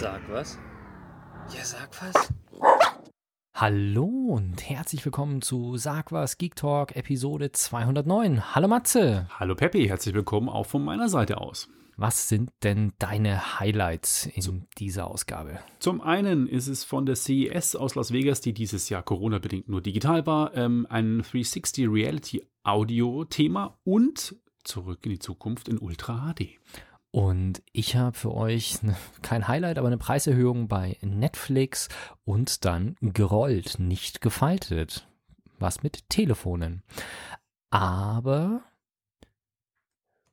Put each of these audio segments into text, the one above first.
Sag was? Ja, sag was. Hallo und herzlich willkommen zu Sag was Geek Talk Episode 209. Hallo Matze. Hallo Peppi, herzlich willkommen auch von meiner Seite aus. Was sind denn deine Highlights in dieser Ausgabe? Zum einen ist es von der CES aus Las Vegas, die dieses Jahr Corona-bedingt nur digital war, ähm, ein 360 Reality Audio-Thema und zurück in die Zukunft in Ultra HD. Und ich habe für euch ne, kein Highlight, aber eine Preiserhöhung bei Netflix und dann gerollt, nicht gefaltet. Was mit Telefonen. Aber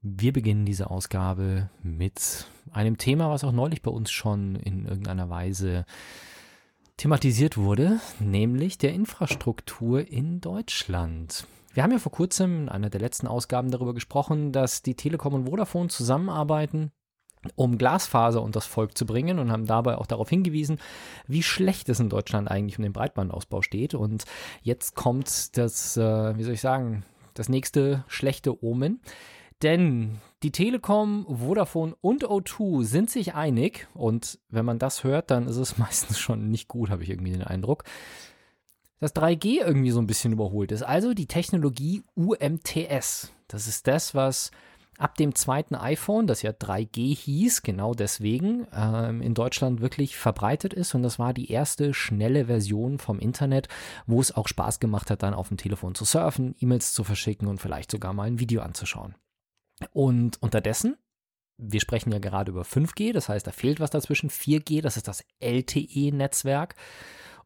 wir beginnen diese Ausgabe mit einem Thema, was auch neulich bei uns schon in irgendeiner Weise thematisiert wurde, nämlich der Infrastruktur in Deutschland. Wir haben ja vor kurzem in einer der letzten Ausgaben darüber gesprochen, dass die Telekom und Vodafone zusammenarbeiten, um Glasfaser und das Volk zu bringen und haben dabei auch darauf hingewiesen, wie schlecht es in Deutschland eigentlich um den Breitbandausbau steht. Und jetzt kommt das, äh, wie soll ich sagen, das nächste schlechte Omen. Denn die Telekom, Vodafone und O2 sind sich einig und wenn man das hört, dann ist es meistens schon nicht gut, habe ich irgendwie den Eindruck dass 3G irgendwie so ein bisschen überholt ist. Also die Technologie UMTS. Das ist das, was ab dem zweiten iPhone, das ja 3G hieß, genau deswegen, ähm, in Deutschland wirklich verbreitet ist. Und das war die erste schnelle Version vom Internet, wo es auch Spaß gemacht hat, dann auf dem Telefon zu surfen, E-Mails zu verschicken und vielleicht sogar mal ein Video anzuschauen. Und unterdessen wir sprechen ja gerade über 5G, das heißt, da fehlt was dazwischen. 4G, das ist das LTE-Netzwerk.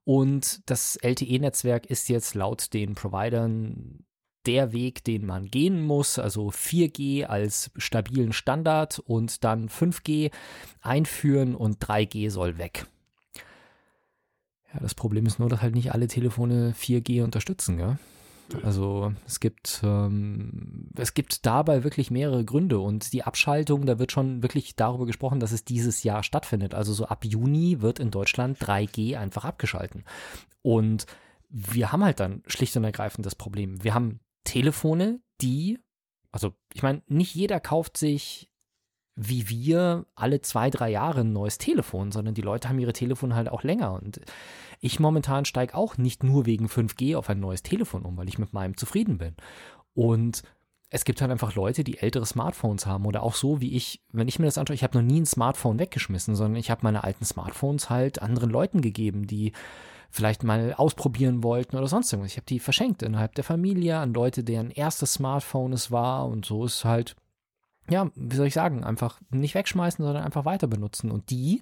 Und das LTE-Netzwerk ist jetzt laut den Providern der Weg, den man gehen muss, also 4G als stabilen Standard und dann 5G einführen und 3G soll weg. Ja, das Problem ist nur, dass halt nicht alle Telefone 4G unterstützen, gell? Also es gibt, ähm, es gibt dabei wirklich mehrere Gründe und die Abschaltung, da wird schon wirklich darüber gesprochen, dass es dieses Jahr stattfindet. Also so ab Juni wird in Deutschland 3G einfach abgeschalten. Und wir haben halt dann schlicht und ergreifend das Problem. Wir haben Telefone, die, also ich meine, nicht jeder kauft sich wie wir alle zwei, drei Jahre ein neues Telefon, sondern die Leute haben ihre Telefone halt auch länger. Und ich momentan steige auch nicht nur wegen 5G auf ein neues Telefon um, weil ich mit meinem zufrieden bin. Und es gibt halt einfach Leute, die ältere Smartphones haben oder auch so wie ich, wenn ich mir das anschaue, ich habe noch nie ein Smartphone weggeschmissen, sondern ich habe meine alten Smartphones halt anderen Leuten gegeben, die vielleicht mal ausprobieren wollten oder sonst irgendwas. Ich habe die verschenkt innerhalb der Familie an Leute, deren erstes Smartphone es war und so ist halt ja, wie soll ich sagen, einfach nicht wegschmeißen, sondern einfach weiter benutzen. Und die,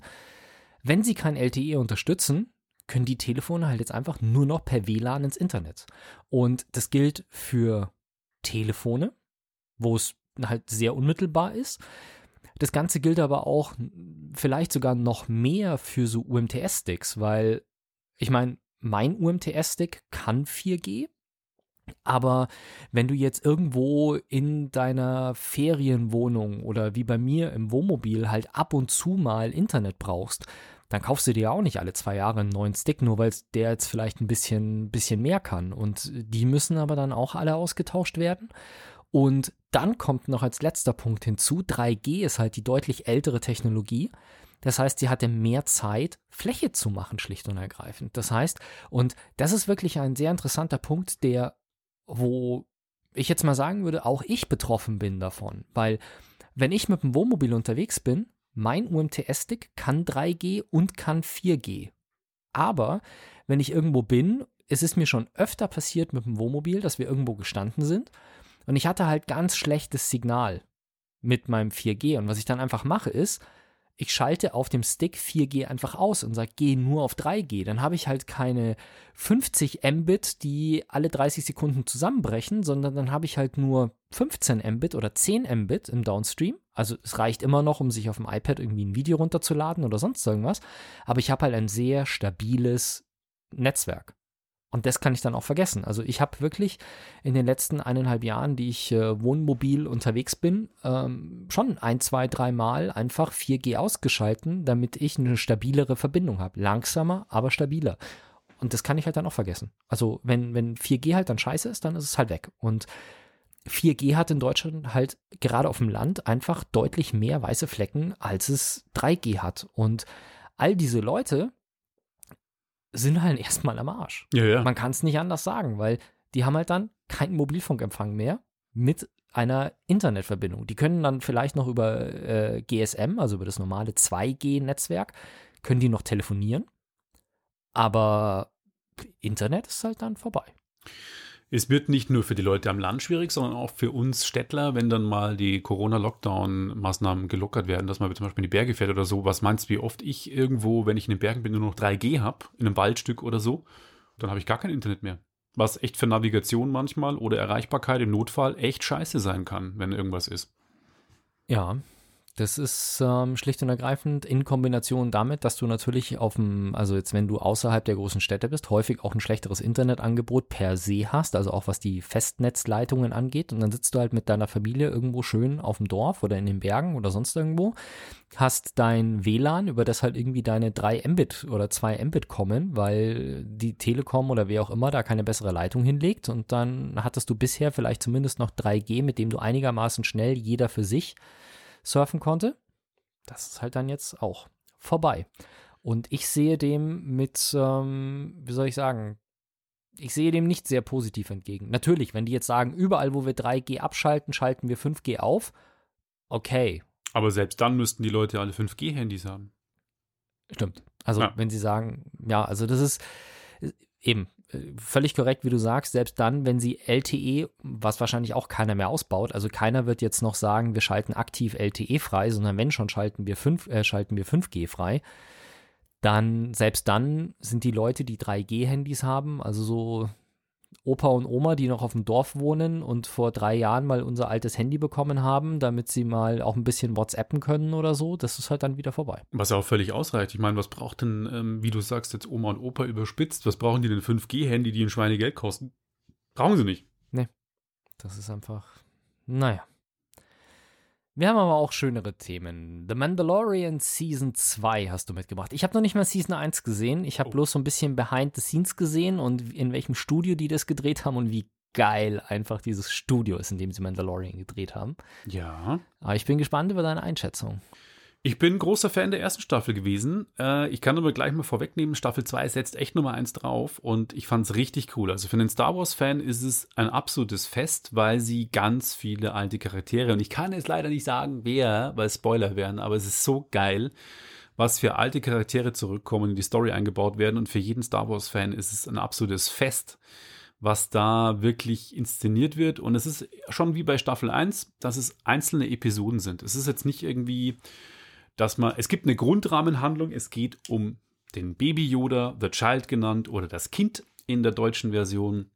wenn sie kein LTE unterstützen, können die Telefone halt jetzt einfach nur noch per WLAN ins Internet. Und das gilt für Telefone, wo es halt sehr unmittelbar ist. Das Ganze gilt aber auch vielleicht sogar noch mehr für so UMTS-Sticks, weil ich meine, mein UMTS-Stick kann 4G, aber wenn du jetzt irgendwo in deiner Ferienwohnung oder wie bei mir im Wohnmobil halt ab und zu mal Internet brauchst, dann kaufst du dir auch nicht alle zwei Jahre einen neuen Stick, nur weil der jetzt vielleicht ein bisschen, bisschen mehr kann. Und die müssen aber dann auch alle ausgetauscht werden. Und dann kommt noch als letzter Punkt hinzu, 3G ist halt die deutlich ältere Technologie. Das heißt, sie hatte mehr Zeit, Fläche zu machen, schlicht und ergreifend. Das heißt, und das ist wirklich ein sehr interessanter Punkt, der wo ich jetzt mal sagen würde, auch ich betroffen bin davon. Weil wenn ich mit dem Wohnmobil unterwegs bin, mein UMTS-Stick kann 3G und kann 4G. Aber wenn ich irgendwo bin, es ist mir schon öfter passiert mit dem Wohnmobil, dass wir irgendwo gestanden sind und ich hatte halt ganz schlechtes Signal mit meinem 4G. Und was ich dann einfach mache ist, ich schalte auf dem Stick 4G einfach aus und sage, geh nur auf 3G. Dann habe ich halt keine 50 Mbit, die alle 30 Sekunden zusammenbrechen, sondern dann habe ich halt nur 15 Mbit oder 10 Mbit im Downstream. Also es reicht immer noch, um sich auf dem iPad irgendwie ein Video runterzuladen oder sonst irgendwas. Aber ich habe halt ein sehr stabiles Netzwerk. Und das kann ich dann auch vergessen. Also ich habe wirklich in den letzten eineinhalb Jahren, die ich äh, wohnmobil unterwegs bin, ähm, schon ein, zwei, drei Mal einfach 4G ausgeschalten, damit ich eine stabilere Verbindung habe. Langsamer, aber stabiler. Und das kann ich halt dann auch vergessen. Also wenn, wenn 4G halt dann scheiße ist, dann ist es halt weg. Und 4G hat in Deutschland halt gerade auf dem Land einfach deutlich mehr weiße Flecken, als es 3G hat. Und all diese Leute sind halt erstmal am Arsch. Ja, ja. Man kann es nicht anders sagen, weil die haben halt dann keinen Mobilfunkempfang mehr mit einer Internetverbindung. Die können dann vielleicht noch über äh, GSM, also über das normale 2G-Netzwerk, können die noch telefonieren. Aber Internet ist halt dann vorbei. Es wird nicht nur für die Leute am Land schwierig, sondern auch für uns Städtler, wenn dann mal die Corona-Lockdown-Maßnahmen gelockert werden, dass man zum Beispiel in die Berge fährt oder so. Was meinst du, wie oft ich irgendwo, wenn ich in den Bergen bin, nur noch 3G habe, in einem Waldstück oder so, dann habe ich gar kein Internet mehr. Was echt für Navigation manchmal oder Erreichbarkeit im Notfall echt scheiße sein kann, wenn irgendwas ist. Ja, das ist ähm, schlicht und ergreifend in Kombination damit, dass du natürlich auf dem, also jetzt wenn du außerhalb der großen Städte bist, häufig auch ein schlechteres Internetangebot per se hast, also auch was die Festnetzleitungen angeht. Und dann sitzt du halt mit deiner Familie irgendwo schön auf dem Dorf oder in den Bergen oder sonst irgendwo, hast dein WLAN, über das halt irgendwie deine 3 Mbit oder 2 Mbit kommen, weil die Telekom oder wer auch immer da keine bessere Leitung hinlegt. Und dann hattest du bisher vielleicht zumindest noch 3G, mit dem du einigermaßen schnell jeder für sich surfen konnte. Das ist halt dann jetzt auch vorbei. Und ich sehe dem mit, ähm, wie soll ich sagen, ich sehe dem nicht sehr positiv entgegen. Natürlich, wenn die jetzt sagen, überall, wo wir 3G abschalten, schalten wir 5G auf, okay. Aber selbst dann müssten die Leute alle 5G-Handys haben. Stimmt. Also, ja. wenn sie sagen, ja, also das ist eben, völlig korrekt, wie du sagst, selbst dann, wenn sie LTE, was wahrscheinlich auch keiner mehr ausbaut, also keiner wird jetzt noch sagen, wir schalten aktiv LTE frei, sondern wenn schon schalten wir, 5, äh, schalten wir 5G frei, dann selbst dann sind die Leute, die 3G-Handys haben, also so Opa und Oma, die noch auf dem Dorf wohnen und vor drei Jahren mal unser altes Handy bekommen haben, damit sie mal auch ein bisschen WhatsAppen können oder so, das ist halt dann wieder vorbei. Was ja auch völlig ausreicht. Ich meine, was braucht denn, ähm, wie du sagst, jetzt Oma und Opa überspitzt, was brauchen die denn 5G-Handy, die ein Schweinegeld kosten? Brauchen sie nicht. Nee. Das ist einfach, naja. Wir haben aber auch schönere Themen. The Mandalorian Season 2 hast du mitgebracht. Ich habe noch nicht mal Season 1 gesehen. Ich habe oh. bloß so ein bisschen Behind the Scenes gesehen und in welchem Studio die das gedreht haben und wie geil einfach dieses Studio ist, in dem sie Mandalorian gedreht haben. Ja. Aber ich bin gespannt über deine Einschätzung. Ich bin großer Fan der ersten Staffel gewesen. Äh, ich kann aber gleich mal vorwegnehmen, Staffel 2 setzt echt Nummer 1 drauf und ich fand es richtig cool. Also für einen Star Wars-Fan ist es ein absolutes Fest, weil sie ganz viele alte Charaktere, und ich kann jetzt leider nicht sagen, wer, weil Spoiler wären, aber es ist so geil, was für alte Charaktere zurückkommen, in die Story eingebaut werden und für jeden Star Wars-Fan ist es ein absolutes Fest was da wirklich inszeniert wird. Und es ist schon wie bei Staffel 1, dass es einzelne Episoden sind. Es ist jetzt nicht irgendwie dass man, es gibt eine Grundrahmenhandlung, es geht um den Baby Yoda, The Child genannt, oder das Kind in der deutschen Version.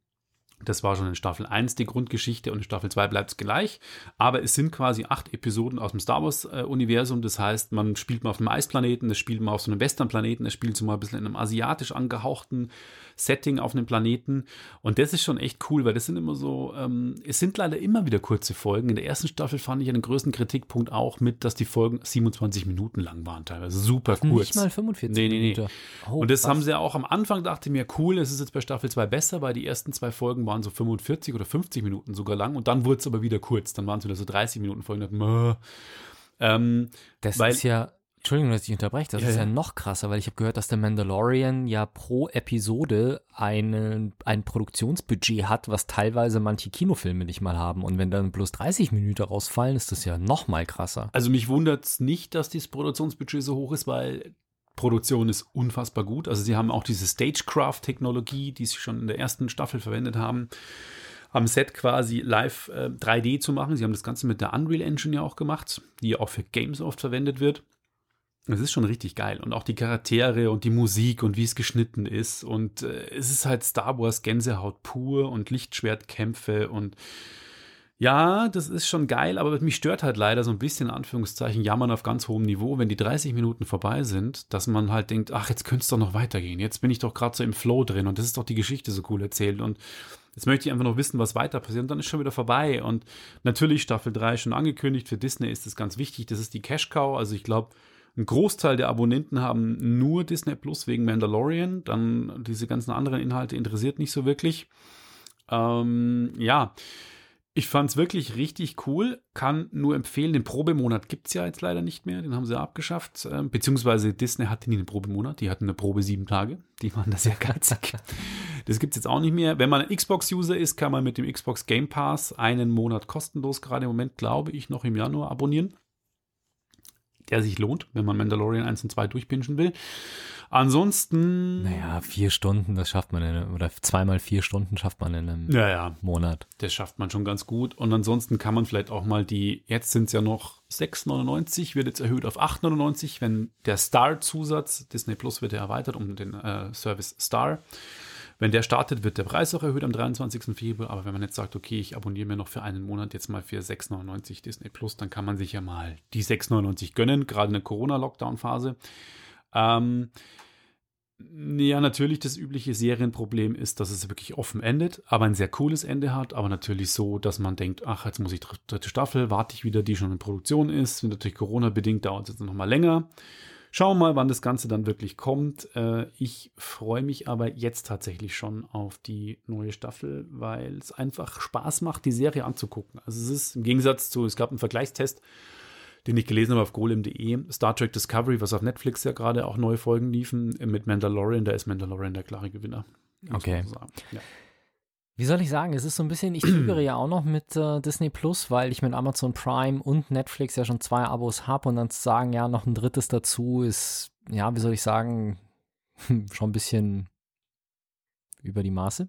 Das war schon in Staffel 1 die Grundgeschichte und in Staffel 2 bleibt es gleich. Aber es sind quasi acht Episoden aus dem Star Wars-Universum. Äh, das heißt, man spielt mal auf einem Eisplaneten, es spielt mal auf so einem Westernplaneten, es spielt so mal ein bisschen in einem asiatisch angehauchten Setting auf einem Planeten. Und das ist schon echt cool, weil das sind immer so, ähm, es sind leider immer wieder kurze Folgen. In der ersten Staffel fand ich einen größten Kritikpunkt auch mit, dass die Folgen 27 Minuten lang waren, teilweise super kurz. Nicht mal 45 nee, nee, nee. Minuten. Oh, und das was? haben sie auch am Anfang, dachte ich mir, cool, es ist jetzt bei Staffel 2 besser, weil die ersten zwei Folgen waren so 45 oder 50 Minuten sogar lang und dann wurde es aber wieder kurz. Dann waren es wieder so 30 Minuten Folgen. Ähm, das weil, ist ja Entschuldigung, dass ich unterbreche, das ja, ist ja, ja, noch krasser, weil ich habe gehört, dass der Mandalorian ja pro Episode einen, ein Produktionsbudget hat, was teilweise manche Kinofilme nicht mal haben. Und wenn dann bloß 30 Minuten rausfallen, ist das ja noch mal krasser. Also mich wundert es nicht, dass dieses Produktionsbudget so hoch ist, weil Produktion ist unfassbar gut. Also sie haben auch diese Stagecraft-Technologie, die sie schon in der ersten Staffel verwendet haben am Set quasi live äh, 3D zu machen. Sie haben das Ganze mit der Unreal Engine ja auch gemacht, die auch für Games oft verwendet wird. Es ist schon richtig geil. Und auch die Charaktere und die Musik und wie es geschnitten ist. Und äh, es ist halt Star Wars Gänsehaut pur und Lichtschwertkämpfe und ja, das ist schon geil, aber mich stört halt leider so ein bisschen, Anführungszeichen, Jammern auf ganz hohem Niveau, wenn die 30 Minuten vorbei sind, dass man halt denkt, ach, jetzt könnte es doch noch weitergehen. Jetzt bin ich doch gerade so im Flow drin und das ist doch die Geschichte so cool erzählt und jetzt möchte ich einfach noch wissen, was weiter passiert und dann ist schon wieder vorbei. Und natürlich Staffel 3 schon angekündigt, für Disney ist das ganz wichtig, das ist die Cash Cow, also ich glaube, ein Großteil der Abonnenten haben nur Disney Plus wegen Mandalorian. Dann diese ganzen anderen Inhalte interessiert nicht so wirklich. Ähm, ja, Ich fand es wirklich richtig cool. Kann nur empfehlen, den Probemonat gibt es ja jetzt leider nicht mehr. Den haben sie abgeschafft. Ähm, beziehungsweise Disney hatte nie einen Probemonat. Die hatten eine Probe sieben Tage. Die waren da sehr geizig. das gibt es jetzt auch nicht mehr. Wenn man ein Xbox-User ist, kann man mit dem Xbox Game Pass einen Monat kostenlos, gerade im Moment, glaube ich, noch im Januar abonnieren der sich lohnt, wenn man Mandalorian 1 und 2 durchpinschen will. Ansonsten. Naja, vier Stunden, das schafft man in einem, oder zweimal vier Stunden schafft man in einem ja, ja. Monat. Das schafft man schon ganz gut. Und ansonsten kann man vielleicht auch mal die, jetzt sind es ja noch 6,99, wird jetzt erhöht auf 8,99, wenn der Star-Zusatz, Disney Plus wird ja erweitert um den äh, Service Star. Wenn der startet, wird der Preis auch erhöht am 23. Februar. Aber wenn man jetzt sagt, okay, ich abonniere mir noch für einen Monat jetzt mal für 6,99 Disney Plus, dann kann man sich ja mal die 6,99 gönnen, gerade in der Corona-Lockdown-Phase. Ähm, ja, natürlich, das übliche Serienproblem ist, dass es wirklich offen endet, aber ein sehr cooles Ende hat, aber natürlich so, dass man denkt, ach, jetzt muss ich dritte Staffel, warte ich wieder, die schon in Produktion ist. Natürlich Corona-bedingt dauert es jetzt noch mal länger. Schauen wir mal, wann das Ganze dann wirklich kommt. Äh, ich freue mich aber jetzt tatsächlich schon auf die neue Staffel, weil es einfach Spaß macht, die Serie anzugucken. Also es ist im Gegensatz zu, es gab einen Vergleichstest, den ich gelesen habe auf golem.de, Star Trek Discovery, was auf Netflix ja gerade auch neue Folgen liefen, mit Mandalorian, da ist Mandalorian der klare Gewinner. Okay. Ja wie soll ich sagen, es ist so ein bisschen, ich zögere ja auch noch mit äh, Disney Plus, weil ich mit Amazon Prime und Netflix ja schon zwei Abos habe und dann zu sagen, ja, noch ein drittes dazu ist, ja, wie soll ich sagen, schon ein bisschen über die Maße.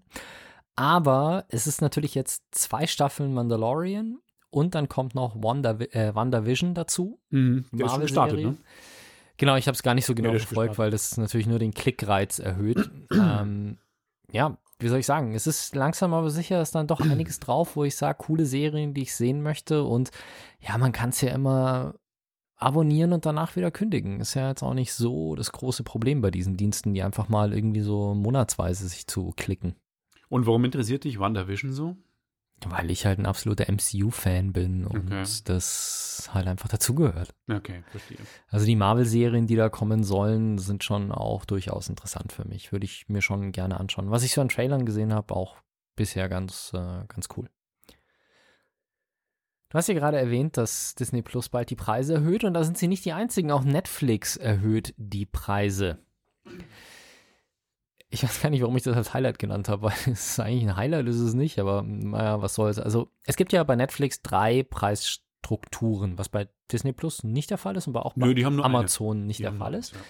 Aber es ist natürlich jetzt zwei Staffeln Mandalorian und dann kommt noch Wanda, äh, WandaVision dazu. Mhm, der ist gestartet, ne? Genau, ich habe es gar nicht so genau verfolgt, weil das natürlich nur den Klickreiz erhöht. ähm, ja, wie soll ich sagen, es ist langsam aber sicher, ist dann doch einiges drauf, wo ich sage, coole Serien, die ich sehen möchte. Und ja, man kann es ja immer abonnieren und danach wieder kündigen. Ist ja jetzt auch nicht so das große Problem bei diesen Diensten, die einfach mal irgendwie so monatsweise sich zu klicken. Und warum interessiert dich WandaVision so? Weil ich halt ein absoluter MCU-Fan bin und okay. das halt einfach dazugehört. Okay, verstehe. Also die Marvel-Serien, die da kommen sollen, sind schon auch durchaus interessant für mich. Würde ich mir schon gerne anschauen. Was ich so an Trailern gesehen habe, auch bisher ganz, äh, ganz cool. Du hast ja gerade erwähnt, dass Disney Plus bald die Preise erhöht und da sind sie nicht die einzigen. Auch Netflix erhöht die Preise ich weiß gar nicht, warum ich das als Highlight genannt habe, weil es ist eigentlich ein Highlight, ist es nicht, aber naja, was soll's. Also es gibt ja bei Netflix drei Preisstrukturen, was bei Disney Plus nicht der Fall ist und auch bei Nö, Amazon eine. nicht die der Fall ist. Ja.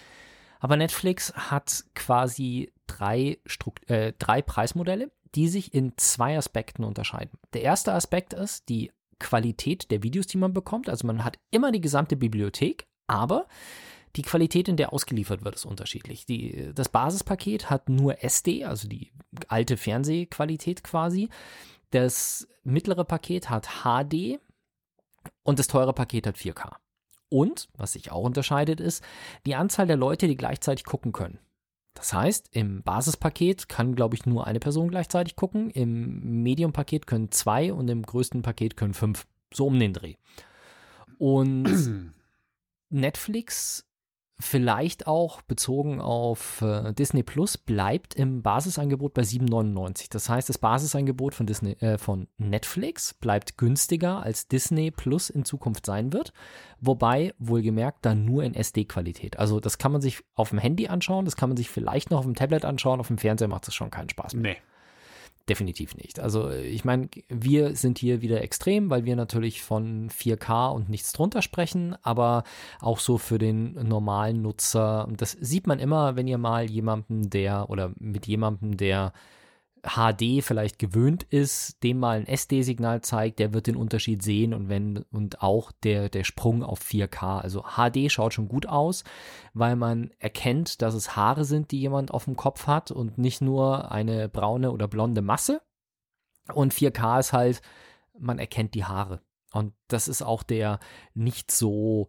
Aber Netflix hat quasi drei, Strukt äh, drei Preismodelle, die sich in zwei Aspekten unterscheiden. Der erste Aspekt ist die Qualität der Videos, die man bekommt. Also man hat immer die gesamte Bibliothek, aber die Qualität, in der ausgeliefert wird, ist unterschiedlich. Die, das Basispaket hat nur SD, also die alte Fernsehqualität quasi. Das mittlere Paket hat HD und das teure Paket hat 4K. Und, was sich auch unterscheidet, ist die Anzahl der Leute, die gleichzeitig gucken können. Das heißt, im Basispaket kann, glaube ich, nur eine Person gleichzeitig gucken. Im Medium-Paket können zwei und im größten Paket können fünf. So um den Dreh. Und Netflix vielleicht auch bezogen auf äh, Disney Plus bleibt im Basisangebot bei 7,99. Das heißt, das Basisangebot von Disney äh, von Netflix bleibt günstiger als Disney Plus in Zukunft sein wird, wobei wohlgemerkt dann nur in SD-Qualität. Also das kann man sich auf dem Handy anschauen, das kann man sich vielleicht noch auf dem Tablet anschauen, auf dem Fernseher macht es schon keinen Spaß mehr. Nee definitiv nicht. Also ich meine, wir sind hier wieder extrem, weil wir natürlich von 4K und nichts drunter sprechen, aber auch so für den normalen Nutzer, das sieht man immer, wenn ihr mal jemanden, der oder mit jemandem, der HD vielleicht gewöhnt ist, dem mal ein SD-Signal zeigt, der wird den Unterschied sehen und wenn und auch der, der Sprung auf 4K. Also HD schaut schon gut aus, weil man erkennt, dass es Haare sind, die jemand auf dem Kopf hat und nicht nur eine braune oder blonde Masse. Und 4K ist halt, man erkennt die Haare. Und das ist auch der nicht so,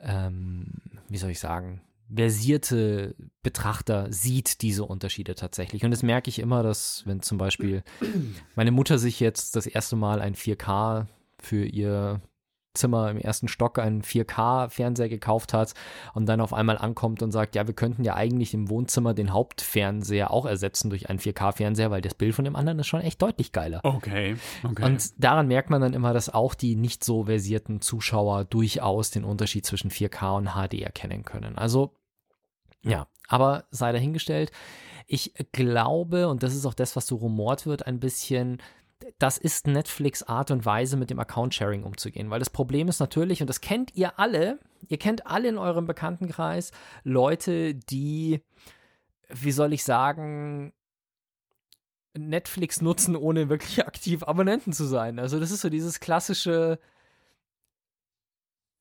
ähm, wie soll ich sagen, versierte Betrachter sieht diese Unterschiede tatsächlich. Und das merke ich immer, dass wenn zum Beispiel meine Mutter sich jetzt das erste Mal ein 4K für ihr Zimmer im ersten Stock einen 4K-Fernseher gekauft hat und dann auf einmal ankommt und sagt, ja, wir könnten ja eigentlich im Wohnzimmer den Hauptfernseher auch ersetzen durch einen 4K-Fernseher, weil das Bild von dem anderen ist schon echt deutlich geiler. Okay, okay. Und daran merkt man dann immer, dass auch die nicht so versierten Zuschauer durchaus den Unterschied zwischen 4K und HD erkennen können. Also, ja, aber sei dahingestellt. Ich glaube, und das ist auch das, was so rumort wird, ein bisschen, das ist Netflix Art und Weise, mit dem Account-Sharing umzugehen. Weil das Problem ist natürlich, und das kennt ihr alle, ihr kennt alle in eurem Bekanntenkreis Leute, die, wie soll ich sagen, Netflix nutzen, ohne wirklich aktiv Abonnenten zu sein. Also das ist so dieses klassische,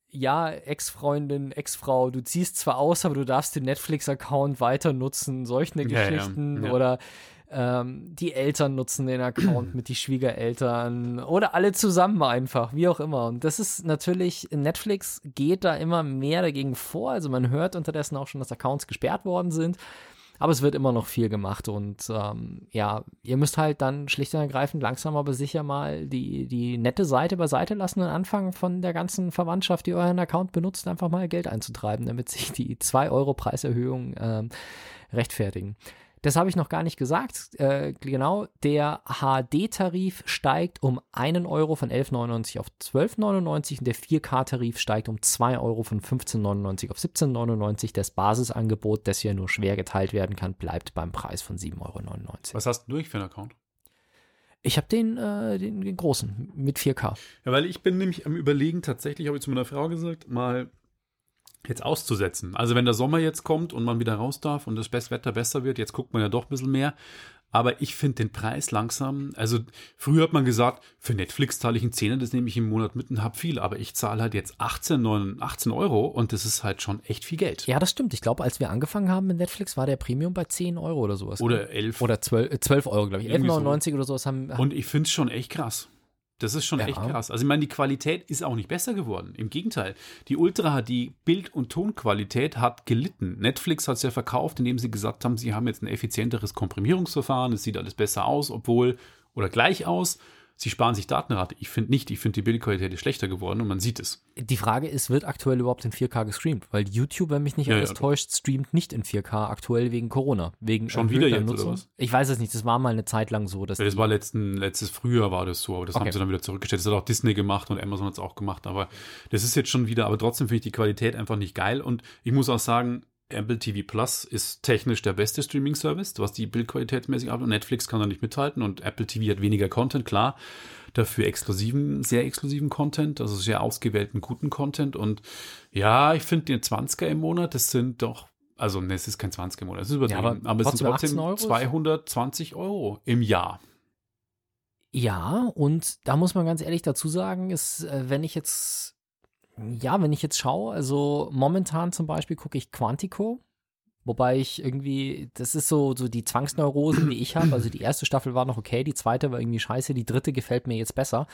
ja, Ex-Freundin, Ex-Frau, du ziehst zwar aus, aber du darfst den Netflix-Account weiter nutzen, solche Ja, Geschichten ja, ja. oder ähm, die Eltern nutzen den Account mit die Schwiegereltern oder alle zusammen einfach, wie auch immer. Und das ist natürlich, Netflix geht da immer mehr dagegen vor. Also man hört unterdessen auch schon, dass Accounts gesperrt worden sind. Aber es wird immer noch viel gemacht und ähm, ja, ihr müsst halt dann schlicht und ergreifend langsam aber sicher mal die, die nette Seite beiseite lassen und anfangen von der ganzen Verwandtschaft, die euren Account benutzt, einfach mal Geld einzutreiben, damit sich die 2 Euro Preiserhöhung ähm, rechtfertigen. Das habe ich noch gar nicht gesagt. Äh, genau, der HD-Tarif steigt um 1 Euro von 11,99 auf 12,99 und der 4K-Tarif steigt um 2 Euro von 15,99 auf 17,99. Das Basisangebot, das ja nur schwer geteilt werden kann, bleibt beim Preis von 7,99 Euro. Was hast du für einen Account? Ich habe den, äh, den, den großen mit 4K. Ja, weil ich bin nämlich am überlegen, tatsächlich habe ich zu meiner Frau gesagt, mal jetzt auszusetzen. Also wenn der Sommer jetzt kommt und man wieder raus darf und das Wetter besser wird, jetzt guckt man ja doch ein bisschen mehr. Aber ich finde den Preis langsam, also früher hat man gesagt, für Netflix zahle ich einen Zehner, das nehme ich im Monat mit und habe viel, aber ich zahle halt jetzt 18, 9, 18 Euro und das ist halt schon echt viel Geld. Ja, das stimmt. Ich glaube, als wir angefangen haben mit Netflix, war der Premium bei 10 Euro oder sowas. Oder 11. Oder 12, äh, 12 Euro, glaube ich. Irgendwie so. 11,99 oder sowas haben. Und ich finde es schon echt krass. Das ist schon Ja. echt krass. Also ich meine, die Qualität ist auch nicht besser geworden. Im Gegenteil. Die Ultra HD Bild- und Tonqualität hat gelitten. Netflix hat es ja verkauft, indem sie gesagt haben, sie haben jetzt ein effizienteres Komprimierungsverfahren, es sieht alles besser aus, obwohl, oder gleich aus. Sie sparen sich Datenrate. Ich finde nicht. Ich finde, die Bildqualität ist schlechter geworden und man sieht es. Die Frage ist, wird aktuell überhaupt in 4K gestreamt? Weil YouTube, wenn mich nicht Ja, alles ja. täuscht, streamt nicht in 4K aktuell wegen Corona. Wegen Schon wieder jetzt, oder was? Ich weiß es nicht. Das war mal eine Zeit lang so, dass Ja, Das war letzten, letztes Frühjahr war das so, aber das Okay. haben sie dann wieder zurückgestellt. Das hat auch Disney gemacht und Amazon hat es auch gemacht, aber das ist jetzt schon wieder, aber trotzdem finde ich die Qualität einfach nicht geil und ich muss auch sagen, Apple TV Plus ist technisch der beste Streaming-Service, was die Bildqualität mäßig ab. Netflix kann da nicht mithalten und Apple TV hat weniger Content, klar. Dafür exklusiven, sehr exklusiven Content, also sehr ausgewählten guten Content. Und ja, ich finde den 20er im Monat, das sind doch, also ne, es ist kein 20er im Monat, es ist übertrieben, Ja, aber aber, es sind trotzdem 18 trotzdem Euro? 220 Euro im Jahr. Ja, und da muss man ganz ehrlich dazu sagen, ist, äh, wenn ich jetzt, ja, wenn ich jetzt schaue, also momentan zum Beispiel gucke ich Quantico, wobei ich irgendwie, das ist so, so die Zwangsneurosen, die ich habe. Also die erste Staffel war noch okay, die zweite war irgendwie scheiße, die dritte gefällt mir jetzt besser.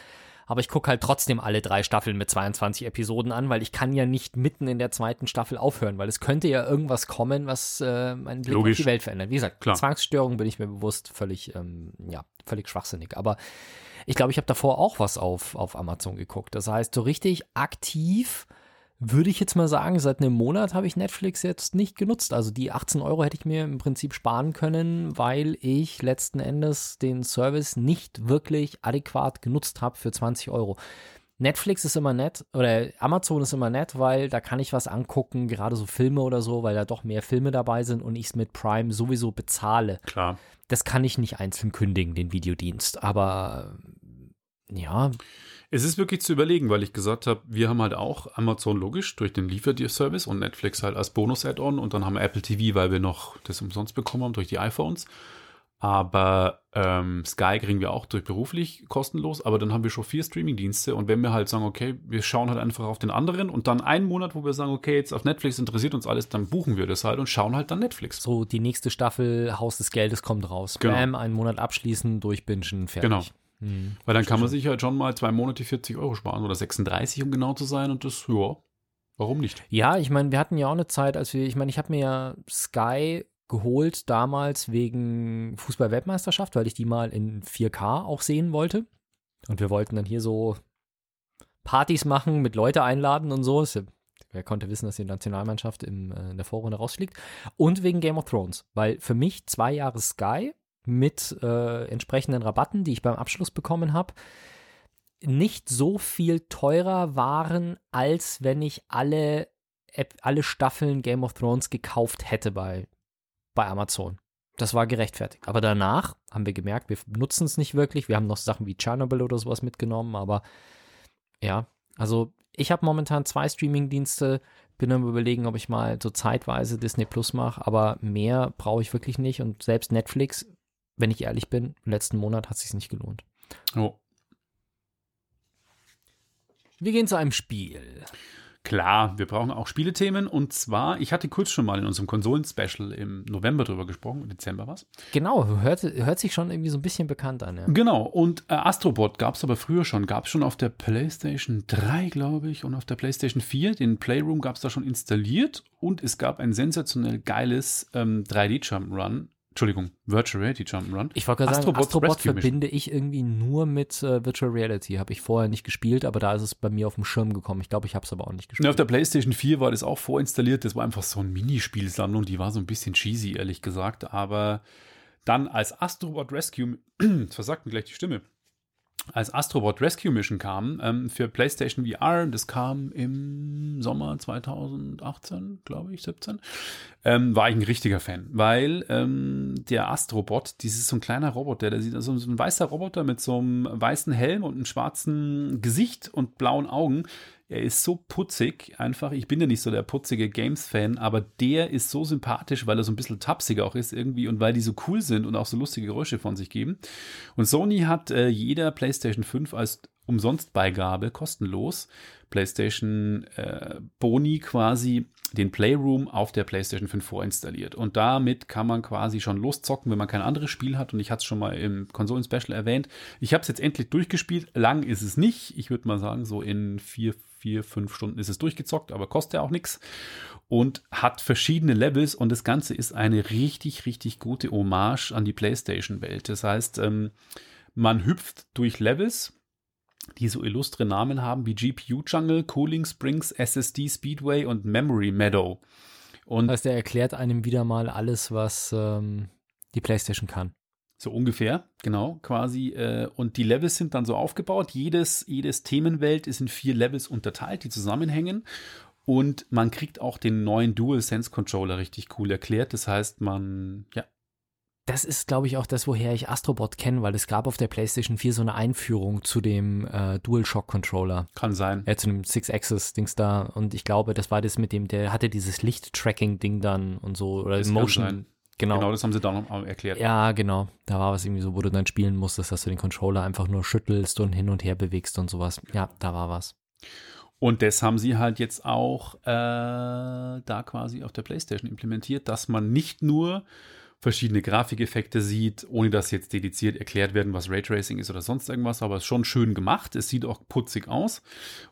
Aber ich gucke halt trotzdem alle drei Staffeln mit 22 Episoden an, weil ich kann ja nicht mitten in der zweiten Staffel aufhören, weil es könnte ja irgendwas kommen, was äh, meinen Blick Logisch. auf die Welt verändert. Wie gesagt, Klar. Zwangsstörung bin ich mir bewusst, völlig, ähm, ja, völlig schwachsinnig. Aber ich glaube, ich habe davor auch was auf, auf Amazon geguckt. Das heißt, so richtig aktiv würde ich jetzt mal sagen, seit einem Monat habe ich Netflix jetzt nicht genutzt. Also die 18 Euro hätte ich mir im Prinzip sparen können, weil ich letzten Endes den Service nicht wirklich adäquat genutzt habe für 20 Euro. Netflix ist immer nett oder Amazon ist immer nett, weil da kann ich was angucken, gerade so Filme oder so, weil da doch mehr Filme dabei sind und ich es mit Prime sowieso bezahle. Klar. Das kann ich nicht einzeln kündigen, den Videodienst. Aber ja, Es ist wirklich zu überlegen, weil ich gesagt habe, wir haben halt auch Amazon logisch durch den Lieferservice und Netflix halt als Bonus-Add-on und dann haben wir Apple TV, weil wir noch das umsonst bekommen haben durch die iPhones. Aber ähm, Sky kriegen wir auch durch beruflich kostenlos, aber dann haben wir schon vier Streaming-Dienste und wenn wir halt sagen, okay, wir schauen halt einfach auf den anderen und dann einen Monat, wo wir sagen, okay, jetzt auf Netflix interessiert uns alles, dann buchen wir das halt und schauen halt dann Netflix. so die nächste Staffel Haus des Geldes kommt raus. Genau. Bam, einen Monat abschließen, durchbingen, fertig. Genau. Hm. Weil dann kann man sich halt schon mal zwei Monate 40 Euro sparen oder 36, um genau zu sein und das, ja, warum nicht? Ja, ich meine, wir hatten ja auch eine Zeit, als wir, ich meine, ich habe mir ja Sky geholt damals wegen Fußball-Weltmeisterschaft, weil ich die mal in 4K auch sehen wollte. Und wir wollten dann hier so Partys machen, mit Leute einladen und so. Ja- Wer konnte wissen, dass die Nationalmannschaft im, äh, in der Vorrunde rausfliegt? Und wegen Game of Thrones, weil für mich zwei Jahre Sky mit äh, entsprechenden Rabatten, die ich beim Abschluss bekommen habe, nicht so viel teurer waren, als wenn ich alle, alle Staffeln Game of Thrones gekauft hätte bei, bei Amazon. Das war gerechtfertigt. Aber danach haben wir gemerkt, wir nutzen es nicht wirklich. Wir haben noch Sachen wie Chernobyl oder sowas mitgenommen, aber ja, also ich habe momentan zwei Streaming-Dienste, bin am überlegen, ob ich mal so zeitweise Disney Plus mache, aber mehr brauche ich wirklich nicht und selbst Netflix, wenn ich ehrlich bin, im letzten Monat hat es sich nicht gelohnt. Oh. Wir gehen zu einem Spiel. Klar, wir brauchen auch Spielethemen und zwar, ich hatte kurz schon mal in unserem Konsolen-Special im November drüber gesprochen, im Dezember was. Genau, hört, hört sich schon irgendwie so ein bisschen bekannt an. Ja. Genau, und äh, Astrobot gab es aber früher schon, gab es schon auf der PlayStation 3, glaube ich, und auf der PlayStation 4. Den Playroom gab es da schon installiert und es gab ein sensationell geiles ähm, 3D-Jump'n'Run, Entschuldigung, Virtual Reality Jump'n'Run. Ich wollte gerade sagen, Astrobot verbinde ich irgendwie nur mit äh, Virtual Reality. Habe ich vorher nicht gespielt, aber da ist es bei mir auf dem Schirm gekommen. Ich glaube, ich habe es aber auch nicht Ja, gespielt. auf der PlayStation 4 war das auch vorinstalliert. Das war einfach so eine Minispielsammlung. Die war so ein bisschen cheesy, ehrlich gesagt. Aber dann als Astrobot Rescue, versagt mir gleich die Stimme, als Astrobot Rescue Mission kam ähm, für PlayStation VR, das kam im Sommer 2018, glaube ich, 17, ähm, war ich ein richtiger Fan, weil ähm, der Astrobot, dieses so ein kleiner Roboter, der sieht also so ein weißer Roboter mit so einem weißen Helm und einem schwarzen Gesicht und blauen Augen. Er ist so putzig, einfach. Ich bin ja nicht so der putzige Games-Fan, aber der ist so sympathisch, weil er so ein bisschen tapsiger auch ist irgendwie und weil die so cool sind und auch so lustige Geräusche von sich geben. Und Sony hat äh, jeder PlayStation 5 als Umsonstbeigabe kostenlos PlayStation äh, Boni quasi den Playroom auf der PlayStation 5 vorinstalliert. Und damit kann man quasi schon loszocken, wenn man kein anderes Spiel hat. Und ich hatte es schon mal im Konsolen-Special erwähnt. Ich habe es jetzt endlich durchgespielt. Lang ist es nicht. Ich würde mal sagen, so in vier, vier, fünf Stunden ist es durchgezockt, aber kostet ja auch nichts. Und hat verschiedene Levels. Und das Ganze ist eine richtig, richtig gute Hommage an die PlayStation-Welt. Das heißt, ähm, man hüpft durch Levels, die so illustre Namen haben wie GPU Jungle, Cooling Springs, SSD Speedway und Memory Meadow. Und Das heißt, er erklärt einem wieder mal alles, was ähm, die PlayStation kann. So ungefähr, genau, quasi. Äh, und die Levels sind dann so aufgebaut. Jedes, jedes Themenwelt ist in vier Levels unterteilt, die zusammenhängen. Und man kriegt auch den neuen DualSense Controller richtig cool erklärt. Das heißt, man, ja, Das ist, glaube ich, auch das, woher ich Astrobot kenne, weil es gab auf der PlayStation 4 so eine Einführung zu dem äh, DualShock-Controller. kann sein. Äh, zu dem Six-Axis-Dings da. Und ich glaube, das war das mit dem, der hatte dieses Licht-Tracking-Ding dann und so. Oder Das Motion. Genau. Genau, das haben sie da noch erklärt. Ja, genau. Da war was irgendwie so, wo du dann spielen musstest, dass du den Controller einfach nur schüttelst und hin und her bewegst und sowas. Ja, da war was. Und das haben sie halt jetzt auch äh, da quasi auf der PlayStation implementiert, dass man nicht nur verschiedene Grafikeffekte sieht, ohne dass jetzt dediziert erklärt werden, was Raytracing ist oder sonst irgendwas, aber es ist schon schön gemacht. Es sieht auch putzig aus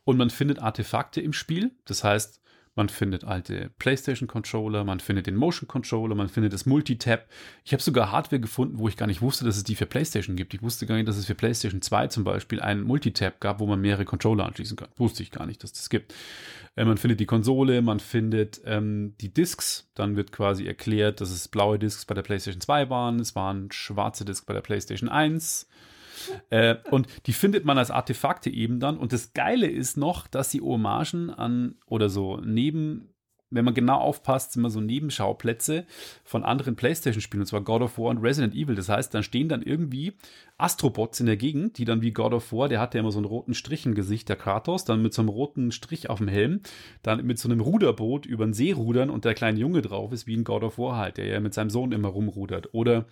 und man findet Artefakte im Spiel. Das heißt, man findet alte PlayStation-Controller, man findet den Motion-Controller, man findet das Multitap. Ich habe sogar Hardware gefunden, wo ich gar nicht wusste, dass es die für PlayStation gibt. Ich wusste gar nicht, dass es für PlayStation 2 zum Beispiel einen Multitap gab, wo man mehrere Controller anschließen kann. Wusste ich gar nicht, dass das gibt. Äh, man findet die Konsole, man findet ähm, die Discs. Dann wird quasi erklärt, dass es blaue Discs bei der PlayStation 2 waren. Es waren schwarze Discs bei der PlayStation 1. Äh, und die findet man als Artefakte eben dann. Und das Geile ist noch, dass sie Hommagen an oder so neben, wenn man genau aufpasst, sind immer so Nebenschauplätze von anderen PlayStation-Spielen, und zwar God of War und Resident Evil. Das heißt, dann stehen dann irgendwie Astrobots in der Gegend, die dann wie God of War, der hat ja immer so einen roten Strich im Gesicht, der Kratos, dann mit so einem roten Strich auf dem Helm, dann mit so einem Ruderboot über den See rudern und der kleine Junge drauf ist, wie ein God of War halt, der ja mit seinem Sohn immer rumrudert. Oder